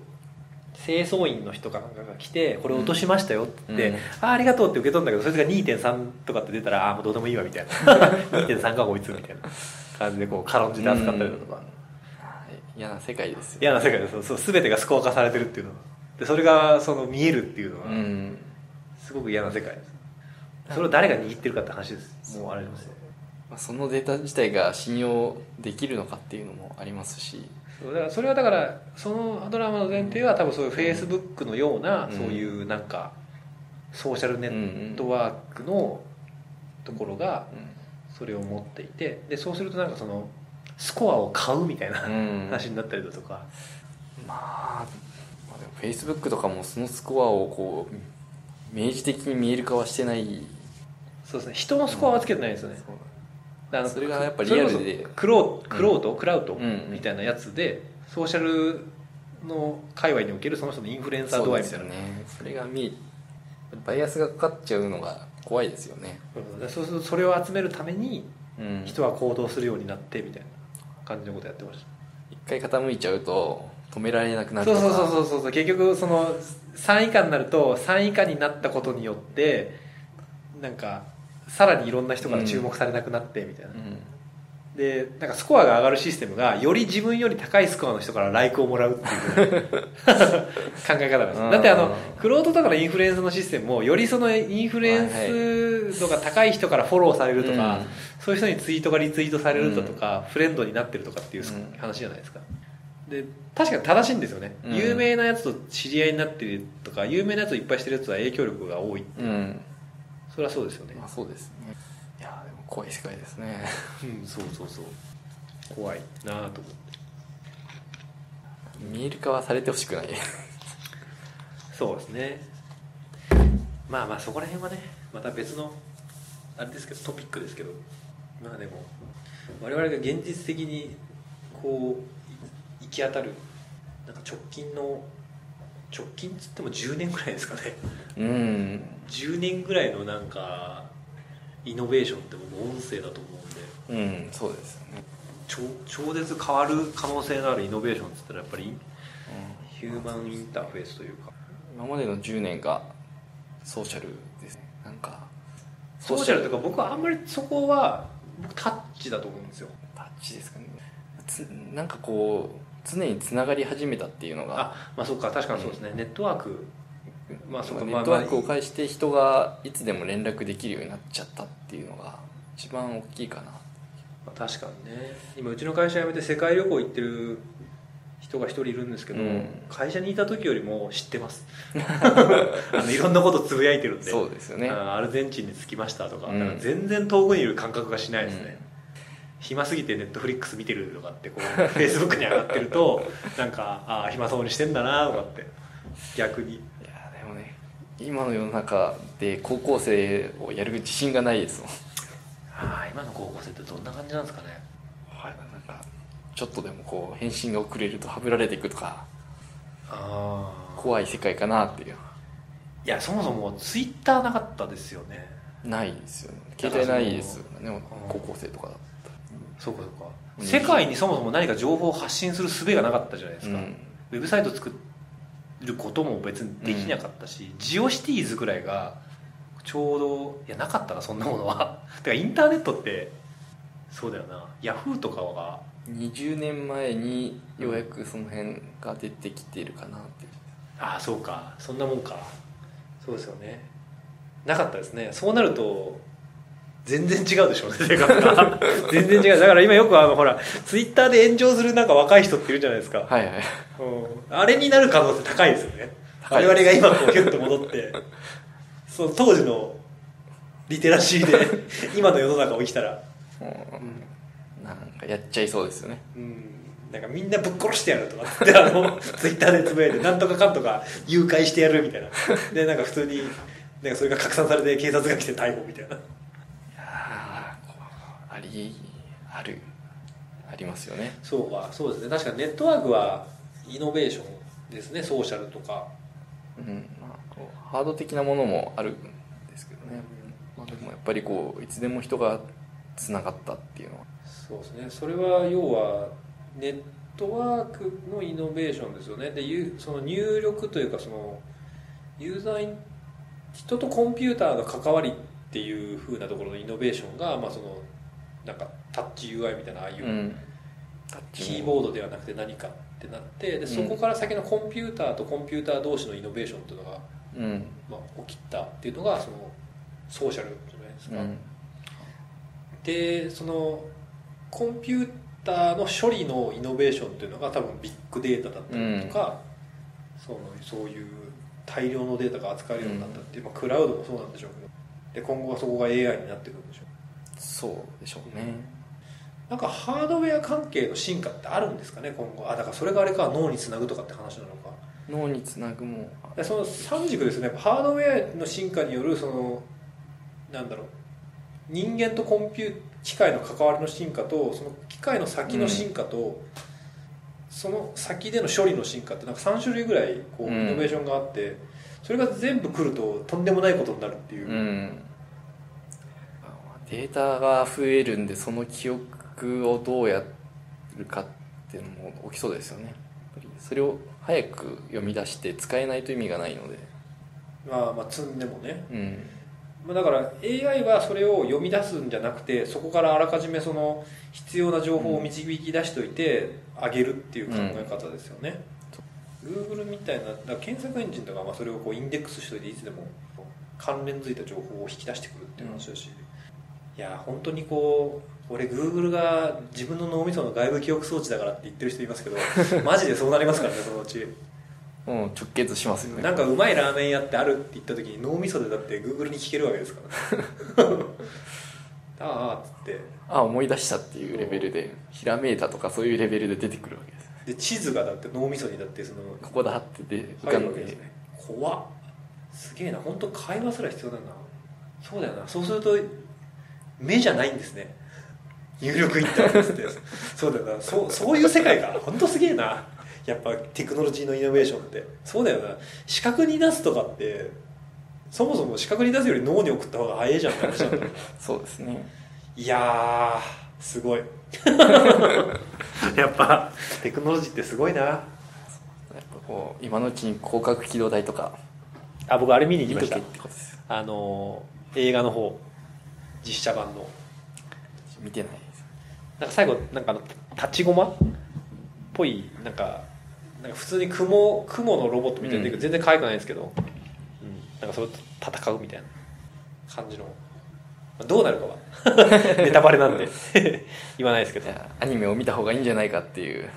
Speaker 2: 清掃員の人かなんかが来てこれ落としましたよって
Speaker 1: うん。
Speaker 2: あありがとうって受け取るんだけどそいつが2.3とかって出たらああもうどうでもいいわみたいな。2.3かこいつみたいな感じでこう軽んじて扱ったりだとか、
Speaker 1: はい嫌な世界ですよ
Speaker 2: 嫌な世界でそうそう全てがスコア化されてるっていうの。でそれがその見えるっていうのは
Speaker 1: うん
Speaker 2: すごく嫌な世界です。それを誰が握ってるかって話です。もうあれです
Speaker 1: そのデータ自体が信用できるのかっていうのもありますし。
Speaker 2: そうだからそれはだからそのドラマの前提は多分そういうフェイスブックのような、
Speaker 1: うん。
Speaker 2: そういうなんかソーシャルネットワークのところがそれを持っていてでそうするとなんかそのスコアを買うみたいな
Speaker 1: うん。
Speaker 2: 話になったりだとか、
Speaker 1: まあまあでもフェイスブックとかもそのスコアをこう明示的に見える化はしてない。
Speaker 2: そうですね。人のスコアはつけてないんですよね、あの
Speaker 1: それがやっぱリアルで。
Speaker 2: クロークロート、クラウト
Speaker 1: うん
Speaker 2: みたいなやつでソーシャルの界隈におけるその人のインフルエンサー度合いみたいな。
Speaker 1: すよね。それが見えバイアスがかかっちゃうのが怖いですよね。
Speaker 2: うんそうするとそれを集めるために
Speaker 1: うん。
Speaker 2: 人は行動するようになってみたいな感じのことやってまし
Speaker 1: 一回傾いちゃうと止められなくな
Speaker 2: た
Speaker 1: る
Speaker 2: そうそうそうそうそう結局その3位以下になると3位以下になったことによってなんかさらにいろんな人から注目されなくなってみたいな、
Speaker 1: うん
Speaker 2: でなんかスコアが上がるシステムがより自分より高いスコアの人からライクをもらうっていう。考え方なんです
Speaker 1: うん。
Speaker 2: だってあのクロードとかのインフルエンスのシステムもよりそのインフルエンス度が高い人からフォローされるとか、
Speaker 1: うん。
Speaker 2: そういう人にツイートがリツイートされるだとか、フレンドになってるとかっていう
Speaker 1: うん。
Speaker 2: 話じゃないですか。で確かに正しいんですよね、
Speaker 1: うん。
Speaker 2: 有名なやつと知り合いになってるとか有名なやつをいっぱいしてるやつは影響力が多い
Speaker 1: うん。
Speaker 2: それはそうですよね。
Speaker 1: まあそうですね怖い世界ですね。
Speaker 2: うんそうそうそう。怖いなぁと思って。
Speaker 1: 見える化はされてほしくない。
Speaker 2: そうですね。まあまあそこら辺はねまた別のあれですけどトピックですけど。まあでも我々が現実的にこうい行き当たるなんか直近の直近っつっても10年ぐらいですかね。
Speaker 1: うん。
Speaker 2: 10年ぐらいのなんかイノベーションってもう音声だと思うんで。
Speaker 1: うんそうですよね、
Speaker 2: 超超絶変わる可能性のあるイノベーションっつったらやっぱりヒューマンインターフェースというか。
Speaker 1: 今までの10年がソーシャルですね。なんか
Speaker 2: ソーシャルというか僕はあんまりそこは僕タッチだと思うんですよ。
Speaker 1: タッチですかね。つなんかこう常につながり始めたっていうのが。
Speaker 2: あまあそうか確かにそうですね、ネットワークまあそうか
Speaker 1: ネットワークを介して人がいつでも連絡できるようになっちゃったっていうのが一番大きいかな。
Speaker 2: あ確かにね。今うちの会社辞めて世界旅行行ってる人が一人いるんですけど、
Speaker 1: うん。
Speaker 2: 会社にいた時よりも知ってます。あのいろんなことつぶやいてるんで。
Speaker 1: そうですよね。
Speaker 2: あアルゼンチンに着きましたとか,、
Speaker 1: うん。
Speaker 2: だから全然遠くにいる感覚がしないですね、暇すぎてネットフリックス見てるとかってこうフェイスブックに上がってるとなんかああ暇そうにしてんだなとかって逆に
Speaker 1: 今の世の中で高校生をやる自信がないですもん。
Speaker 2: ああ今の高校生ってどんな感じなんですかね。
Speaker 1: はいなんかちょっとでもこう返信が遅れるとはぶられていくとか
Speaker 2: ああ
Speaker 1: 怖い世界かなっていう。
Speaker 2: いやそもそもツイッターなかったですよね。
Speaker 1: ないですよね。携帯ないですよね。
Speaker 2: うん。
Speaker 1: 高校生とかだっ
Speaker 2: そうかそうか、
Speaker 1: うん。
Speaker 2: 世界にそもそも何か情報を発信する術がなかったじゃないですか、
Speaker 1: たらうん。
Speaker 2: ウェブサイト作ることも別にできなかったし、ジオシティーズぐらいがちょうどいやなかったなそんなものは。てかインターネットってそうだよな。ヤフーとかは
Speaker 1: 20年前にようやくその辺が出てきてるかなって。
Speaker 2: ああそうか。そんなもんか。そうですよね。なかったですね。そうなると全然違うでしょうね。生活が全然違う。だから今よくあのほらツイッターで炎上するなんか若い人っているじゃないですか、
Speaker 1: はいはい。
Speaker 2: うん、あれになる可能性高いですよね。我々が今こうヒュッと戻って。その当時のリテラシーで今の世の中を生きたら、
Speaker 1: うん。なんかやっちゃいそうですよね。
Speaker 2: うん、なんかみんなぶっ殺してやるとかってあのツイッターでつぶやいてなんとかかんとか誘拐してやるみたいな。でなんか普通になんかそれが拡散されて警察が来て逮捕みたいな
Speaker 1: ありあるありますよね。
Speaker 2: そうかそうですね。確かにネットワークはイノベーションですねソーシャルとか。
Speaker 1: うんまあ、こうハード的なものもあるんですけどね、まあ、でもやっぱりこういつでも人がつながったっていうのは。
Speaker 2: そうですね。それは要はネットワークのイノベーションですよね。でゆその入力というかそのユーザー人とコンピューターの関わりっていう風なところのイノベーションが、まあ、そのなんかタッチ UI みたいなああいううん。キーボードではなくて何かってなってでそこから先のコンピューターとコンピューター同士のイノベーションっていうのが、
Speaker 1: うん。
Speaker 2: まあ、起きたっていうのがそのソーシャルじゃないですか、
Speaker 1: うん。
Speaker 2: でそのコンピューターの処理のイノベーションっていうのが多分ビッグデータだったりとか、そのそういう大量のデータが扱えるようになったっていう、まあ、クラウドもそうなんでしょうけど。で今後はそこが AI になってくるんでしょう
Speaker 1: そうでしょうね。
Speaker 2: なんかハードウェア関係の進化ってあるんですかね今後。あだからそれがあれか脳につなぐとかって話なのか。
Speaker 1: 脳につなぐも
Speaker 2: でその三軸ですね。ハードウェアの進化によるそのなんだろう。人間とコンピュー機械の関わりの進化とその機械の先の進化と、その先での処理の進化ってなんか3種類ぐらいこう
Speaker 1: うん。
Speaker 2: イノベーションがあって、それが全部来るととんでもないことになるっていう、
Speaker 1: うんデータが増えるんでその記憶をどうやるかっていうのも起きそうですよね。それを早く読み出して使えないと意味がないので。
Speaker 2: まあまあ積んでもね。
Speaker 1: うん。
Speaker 2: まあだから AI はそれを読み出すんじゃなくてそこからあらかじめその必要な情報を導き出しておいてあげるっていう考え方ですよね、Google みたいなだ検索エンジンとかはまあそれをこうインデックスしておいていつでも関連づいた情報を引き出してくるっていう話だし、いや本当にこう俺 Google が自分の脳みその外部記憶装置だからって言ってる人いますけど マジでそうなりますからねそのうち。
Speaker 1: もう直結しますよね。
Speaker 2: なんかうまいラーメン屋ってあるって言った時に脳みそでだって Google に聞けるわけですから。ね ああっつって。
Speaker 1: あ思い出したっていうレベルでひらめいたとかそういうレベルで出てくるわけです。
Speaker 2: で地図がだって脳みそにだってその
Speaker 1: ここだってで浮
Speaker 2: 入
Speaker 1: かんで
Speaker 2: るわけですね。怖っ。すげえな。本当会話すら必要だな。そうだよな。そうすると目じゃないんですね。入力インターフェースってそうだよな。そうそういう世界か本当すげえな。やっぱテクノロジーのイノベーションって。そうだよな。視覚に出すとかってそもそも視覚に出すより脳に送った方が早いじゃんって話なんだよ
Speaker 1: そうですね。
Speaker 2: いやーすごい。やっぱ。テクノロジーってすごいな。
Speaker 1: やっぱこう今のうちに広角機動隊とか。
Speaker 2: あ僕あれ見に行きました。
Speaker 1: 見とけってことです
Speaker 2: あの映画の方実写版の。
Speaker 1: 見てないです。
Speaker 2: なんか最後なんかあの立ちごまっぽいなんかなんか普通に雲雲のロボットみたいな、
Speaker 1: うん。
Speaker 2: 全然可愛くないんですけど、うん、なんかそれと戦うみたいな。感じの。まあどうなるかは。ネタバレなんで。言わないですけど。
Speaker 1: アニメを見た方がいいんじゃないかっていう。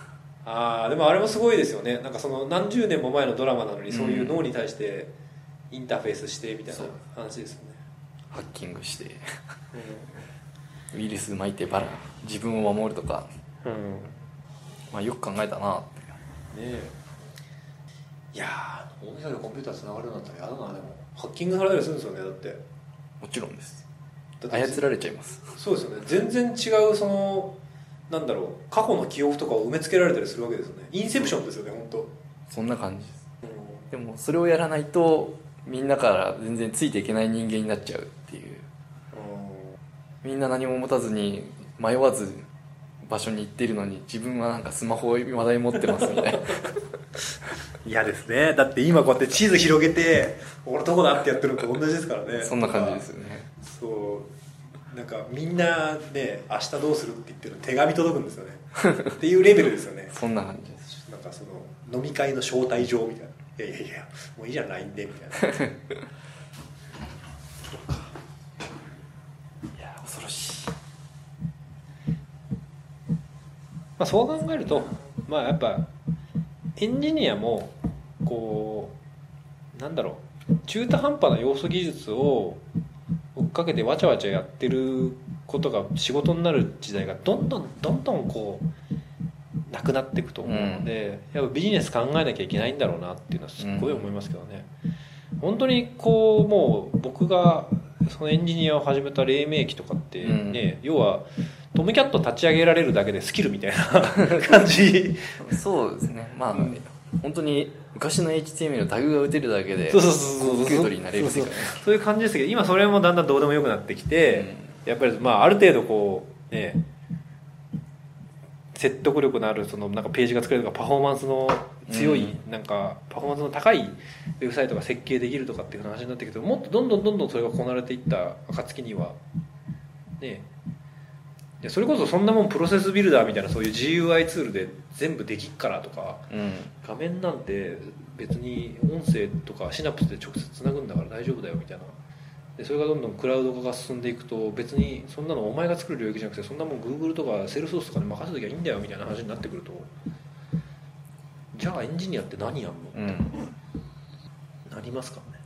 Speaker 2: ああでもあれもすごいですよね。なんかその何十年も前のドラマなのにそういう脳に対してインターフェースしてみたいな話ですよね、
Speaker 1: ハッキングして。ウイルス巻いてバラ自分を守るとか、
Speaker 2: うん、うん
Speaker 1: まあ、よく考えたなって。
Speaker 2: ねえ。いやー大みそでコンピューターつながるようになったら嫌だなでも。ハッキングされたりするんですよねだって。
Speaker 1: もちろんです。操られちゃいます。
Speaker 2: そうですよね。全然違うそのなんだろう過去の記憶とかを埋め付けられたりするわけですよねインセプションですよね本当。
Speaker 1: そんな感じですでもそれをやらないとみんなから全然ついていけない人間になっちゃうっていう。みんな何も持たずに迷わず場所に行ってるのに自分はなんかスマホをまだに持ってますみたいな。
Speaker 2: 嫌ですね。だって今こうやって地図広げて俺どこだってやってるのと同じですからね。
Speaker 1: そんな感じですよね。
Speaker 2: そう。なんかみんなね明日どうするって言ってるの手紙届くんですよね。っていうレベルですよね。
Speaker 1: そんな感じです。
Speaker 2: なんかその飲み会の招待状みたいないやいやいやもういいじゃん LINE でみたいな。い
Speaker 1: や恐ろしい。
Speaker 2: まあそう考えるとまあやっぱエンジニアもこうなんだろう中途半端な要素技術を追っかけてわちゃわちゃやってることが仕事になる時代がどんどんどんどんこうなくなっていくと思うので、やっぱビジネス考えなきゃいけないんだろうなっていうのはすっごい思いますけどね、本当にこうもう僕がそのエンジニアを始めた黎明期とかってね、要はトムキャット立ち上げられるだけでスキルみたいな 感じ。
Speaker 1: そうですね。まあ、本当に昔の HTML のタグが打てるだけで
Speaker 2: そうそうそうそう
Speaker 1: 高級取りになれる世界
Speaker 2: そういう感じですけど今それもだんだんどうでもよくなってきて、やっぱりまあある程度こうね説得力のあるそのなんかページが作れるとかパフォーマンスの強い、なんかパフォーマンスの高いウェブサイトが設計できるとかっていう話になってくるともっとどんどんどんどんそれがこなれていった暁にはねいやそれこそそんなもんプロセスビルダーみたいなそういう GUI ツールで全部できっからとか
Speaker 1: うん。
Speaker 2: 画面なんて別に音声とかシナプスで直接つなぐんだから大丈夫だよみたいなでそれがどんどんクラウド化が進んでいくと別にそんなのお前が作る領域じゃなくてそんなもん Google とかセールスソースとかに任せときゃいいんだよみたいな話になってくるとじゃあエンジニアって何やんの
Speaker 1: うんね
Speaker 2: なりますからね。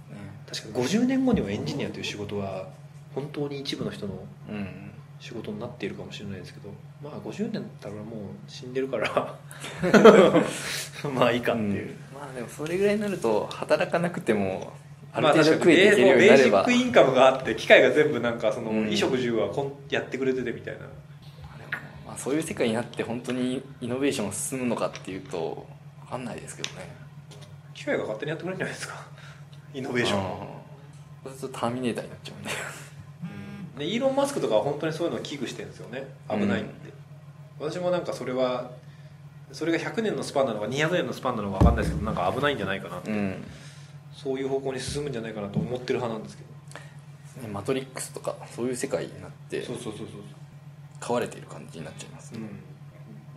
Speaker 2: 確かに50年後にはエンジニアという仕事は本当に一部の人の
Speaker 1: うん。
Speaker 2: 仕事になっているかもしれないですけどまあ50年だったらもう死んでるから まあいいかっていう、
Speaker 1: まあでもそれぐらいになると働かなくてもある
Speaker 2: まあ
Speaker 1: 程度
Speaker 2: 確か
Speaker 1: えていけるようになれば、
Speaker 2: ーシックインカムがあって機械が全部なんかその
Speaker 1: うん。
Speaker 2: 衣食住はこんやってくれててみたいな。
Speaker 1: まあ、そういう世界になって本当にイノベーションが進むのかっていうと分かんないですけどね。
Speaker 2: 機械が勝手にやってくれるんじゃないですか。イノベーション。を
Speaker 1: そうするとターミネーターになっちゃうんで。
Speaker 2: でイーロン・マスクとかは本当にそういうのを危惧してるんですよね。危ないって、私もなんかそれはそれが100年のスパンなのか200年のスパンなのか分かんないですけどなんか危ないんじゃないかなって、
Speaker 1: うん
Speaker 2: そういう方向に進むんじゃないかなと思ってる派なんですけど。
Speaker 1: ねマトリックスとかそういう世界になって
Speaker 2: そうそうそうそう
Speaker 1: 飼われている感じになっちゃいます、
Speaker 2: うん。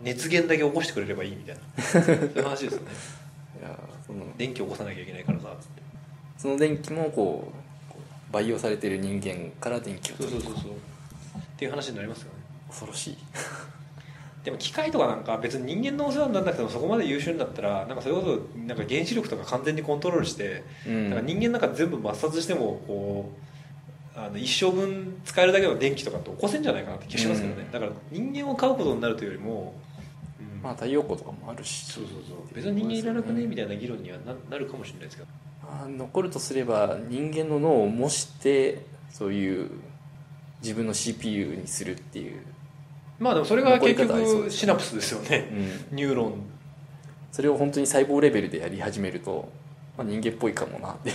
Speaker 2: 熱源だけ起こしてくれればいいみたいな。そういう話ですよね。
Speaker 1: いやその
Speaker 2: 電気起こさなきゃいけないからさつって。
Speaker 1: その電気もこう培養されている人間から電気を取る
Speaker 2: そうそうそうそう。っていう話になりますよね。
Speaker 1: 恐ろしい
Speaker 2: でも機械とかなんか別に人間のお世話にならなくてもそこまで優秀になったらなんかそれこそなんか原子力とか完全にコントロールして、
Speaker 1: うん。
Speaker 2: なんか人間なんか全部抹殺してもこうあの一生分使えるだけの電気とかって起こせんじゃないかなって気がしますけどね、
Speaker 1: うん。
Speaker 2: だから人間を飼うことになるというよりも、うん。
Speaker 1: まあ太陽光とかもあるし。
Speaker 2: そうそうそう。別に人間いらなくねみたいな議論にはななるかもしれないですけど。
Speaker 1: まあ残るとすれば人間の脳を模してそういう自分の CPU にするっていう、
Speaker 2: まあでもそれが結局シナプスですよね。
Speaker 1: うん、
Speaker 2: ニューロン。
Speaker 1: それを本当に細胞レベルでやり始めると、まあ、人間っぽいかもなって、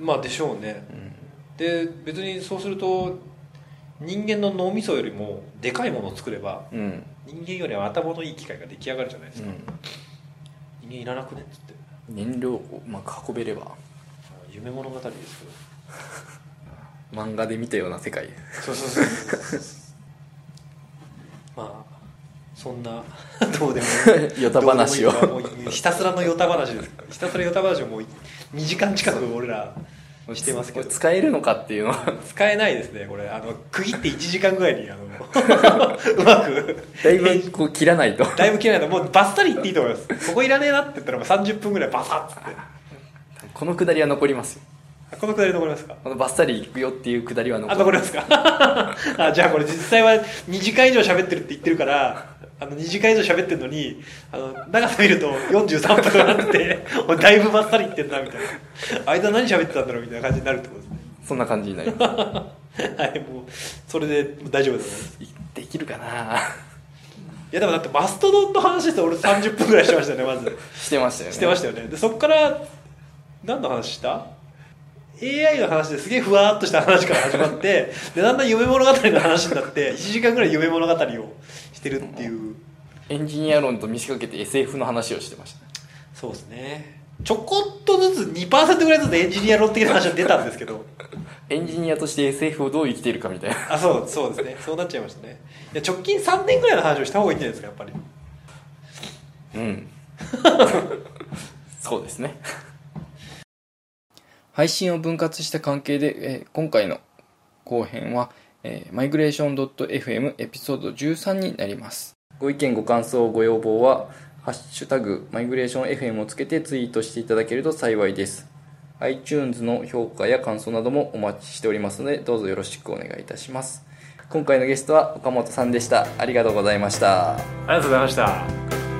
Speaker 2: まあでしょうね。
Speaker 1: うん。
Speaker 2: で別にそうすると人間の脳みそよりもでかいものを作れば
Speaker 1: うん。
Speaker 2: 人間よりは頭のいい機械が出来上がるじゃないですか、
Speaker 1: うん、
Speaker 2: 人間いらなくねっつって。
Speaker 1: 燃料をうまく運べれば。
Speaker 2: 夢物語ですけど
Speaker 1: 漫画で見たような世界。
Speaker 2: そうそうそうそうまあそんな どうでもいい。
Speaker 1: ヨタ話を。
Speaker 2: ひたすらのヨタ話です。ひたすらヨタ話をもう2時間近く俺らしてますけど。
Speaker 1: これ使えるのかっていうのは。
Speaker 2: 使えないですねこれ。あの区切って1時間ぐらいにあのうまく。
Speaker 1: だいぶこう切らないと。
Speaker 2: だいぶ切れないと。もうバッサリ言っていいと思います。ここいらねえなって言ったらもう30分ぐらいバサッつって。
Speaker 1: このくだりは残りますよ。
Speaker 2: あこのくだり残りますか？
Speaker 1: このバッサリいくよっていうくだりは残
Speaker 2: あ残りますか？あじゃあこれ実際は2時間以上喋ってるって言ってるからあの2時間以上喋ってるのにあの長さ見ると43分とかなって てだいぶバッサリ言ってんなみたいな。間何喋ってたんだろうみたいな感じになるってことですね。
Speaker 1: そんな感じになりま
Speaker 2: はいもうそれで大丈夫だと思います。
Speaker 1: すできるかな。い
Speaker 2: やでもだってマストドンの話ですと俺30分ぐらいしてましたよねまず。
Speaker 1: してましたよね。
Speaker 2: してましたよね。でそっから何の話した？AI の話ですげえふわーっとした話から始まってでだんだん夢物語の話になって1時間ぐらい夢物語をしてるっていう。
Speaker 1: エンジニア論と見せかけて SF の話をしてました。
Speaker 2: そうですね。ちょこっとずつ2%ぐらいずつエンジニア論的な話は出たんですけど。
Speaker 1: エンジニアとして SF をどう生きているかみたいな。
Speaker 2: あそうそうですね。そうなっちゃいましたね。いや直近3年ぐらいの話をした方がいいんじゃないですかやっぱり。
Speaker 1: うん。そうですね配信を分割した関係で、えー今回の後編は、えー、migration.fm エピソード13になります。ご意見ご感想ご要望は「ハッシュタグマイグレーション FM」をつけてツイートしていただけると幸いです。iTunes の評価や感想などもお待ちしておりますのでどうぞよろしくお願いいたします。今回のゲストは岡本さんでした。ありがとうございました。
Speaker 2: ありがとうございました。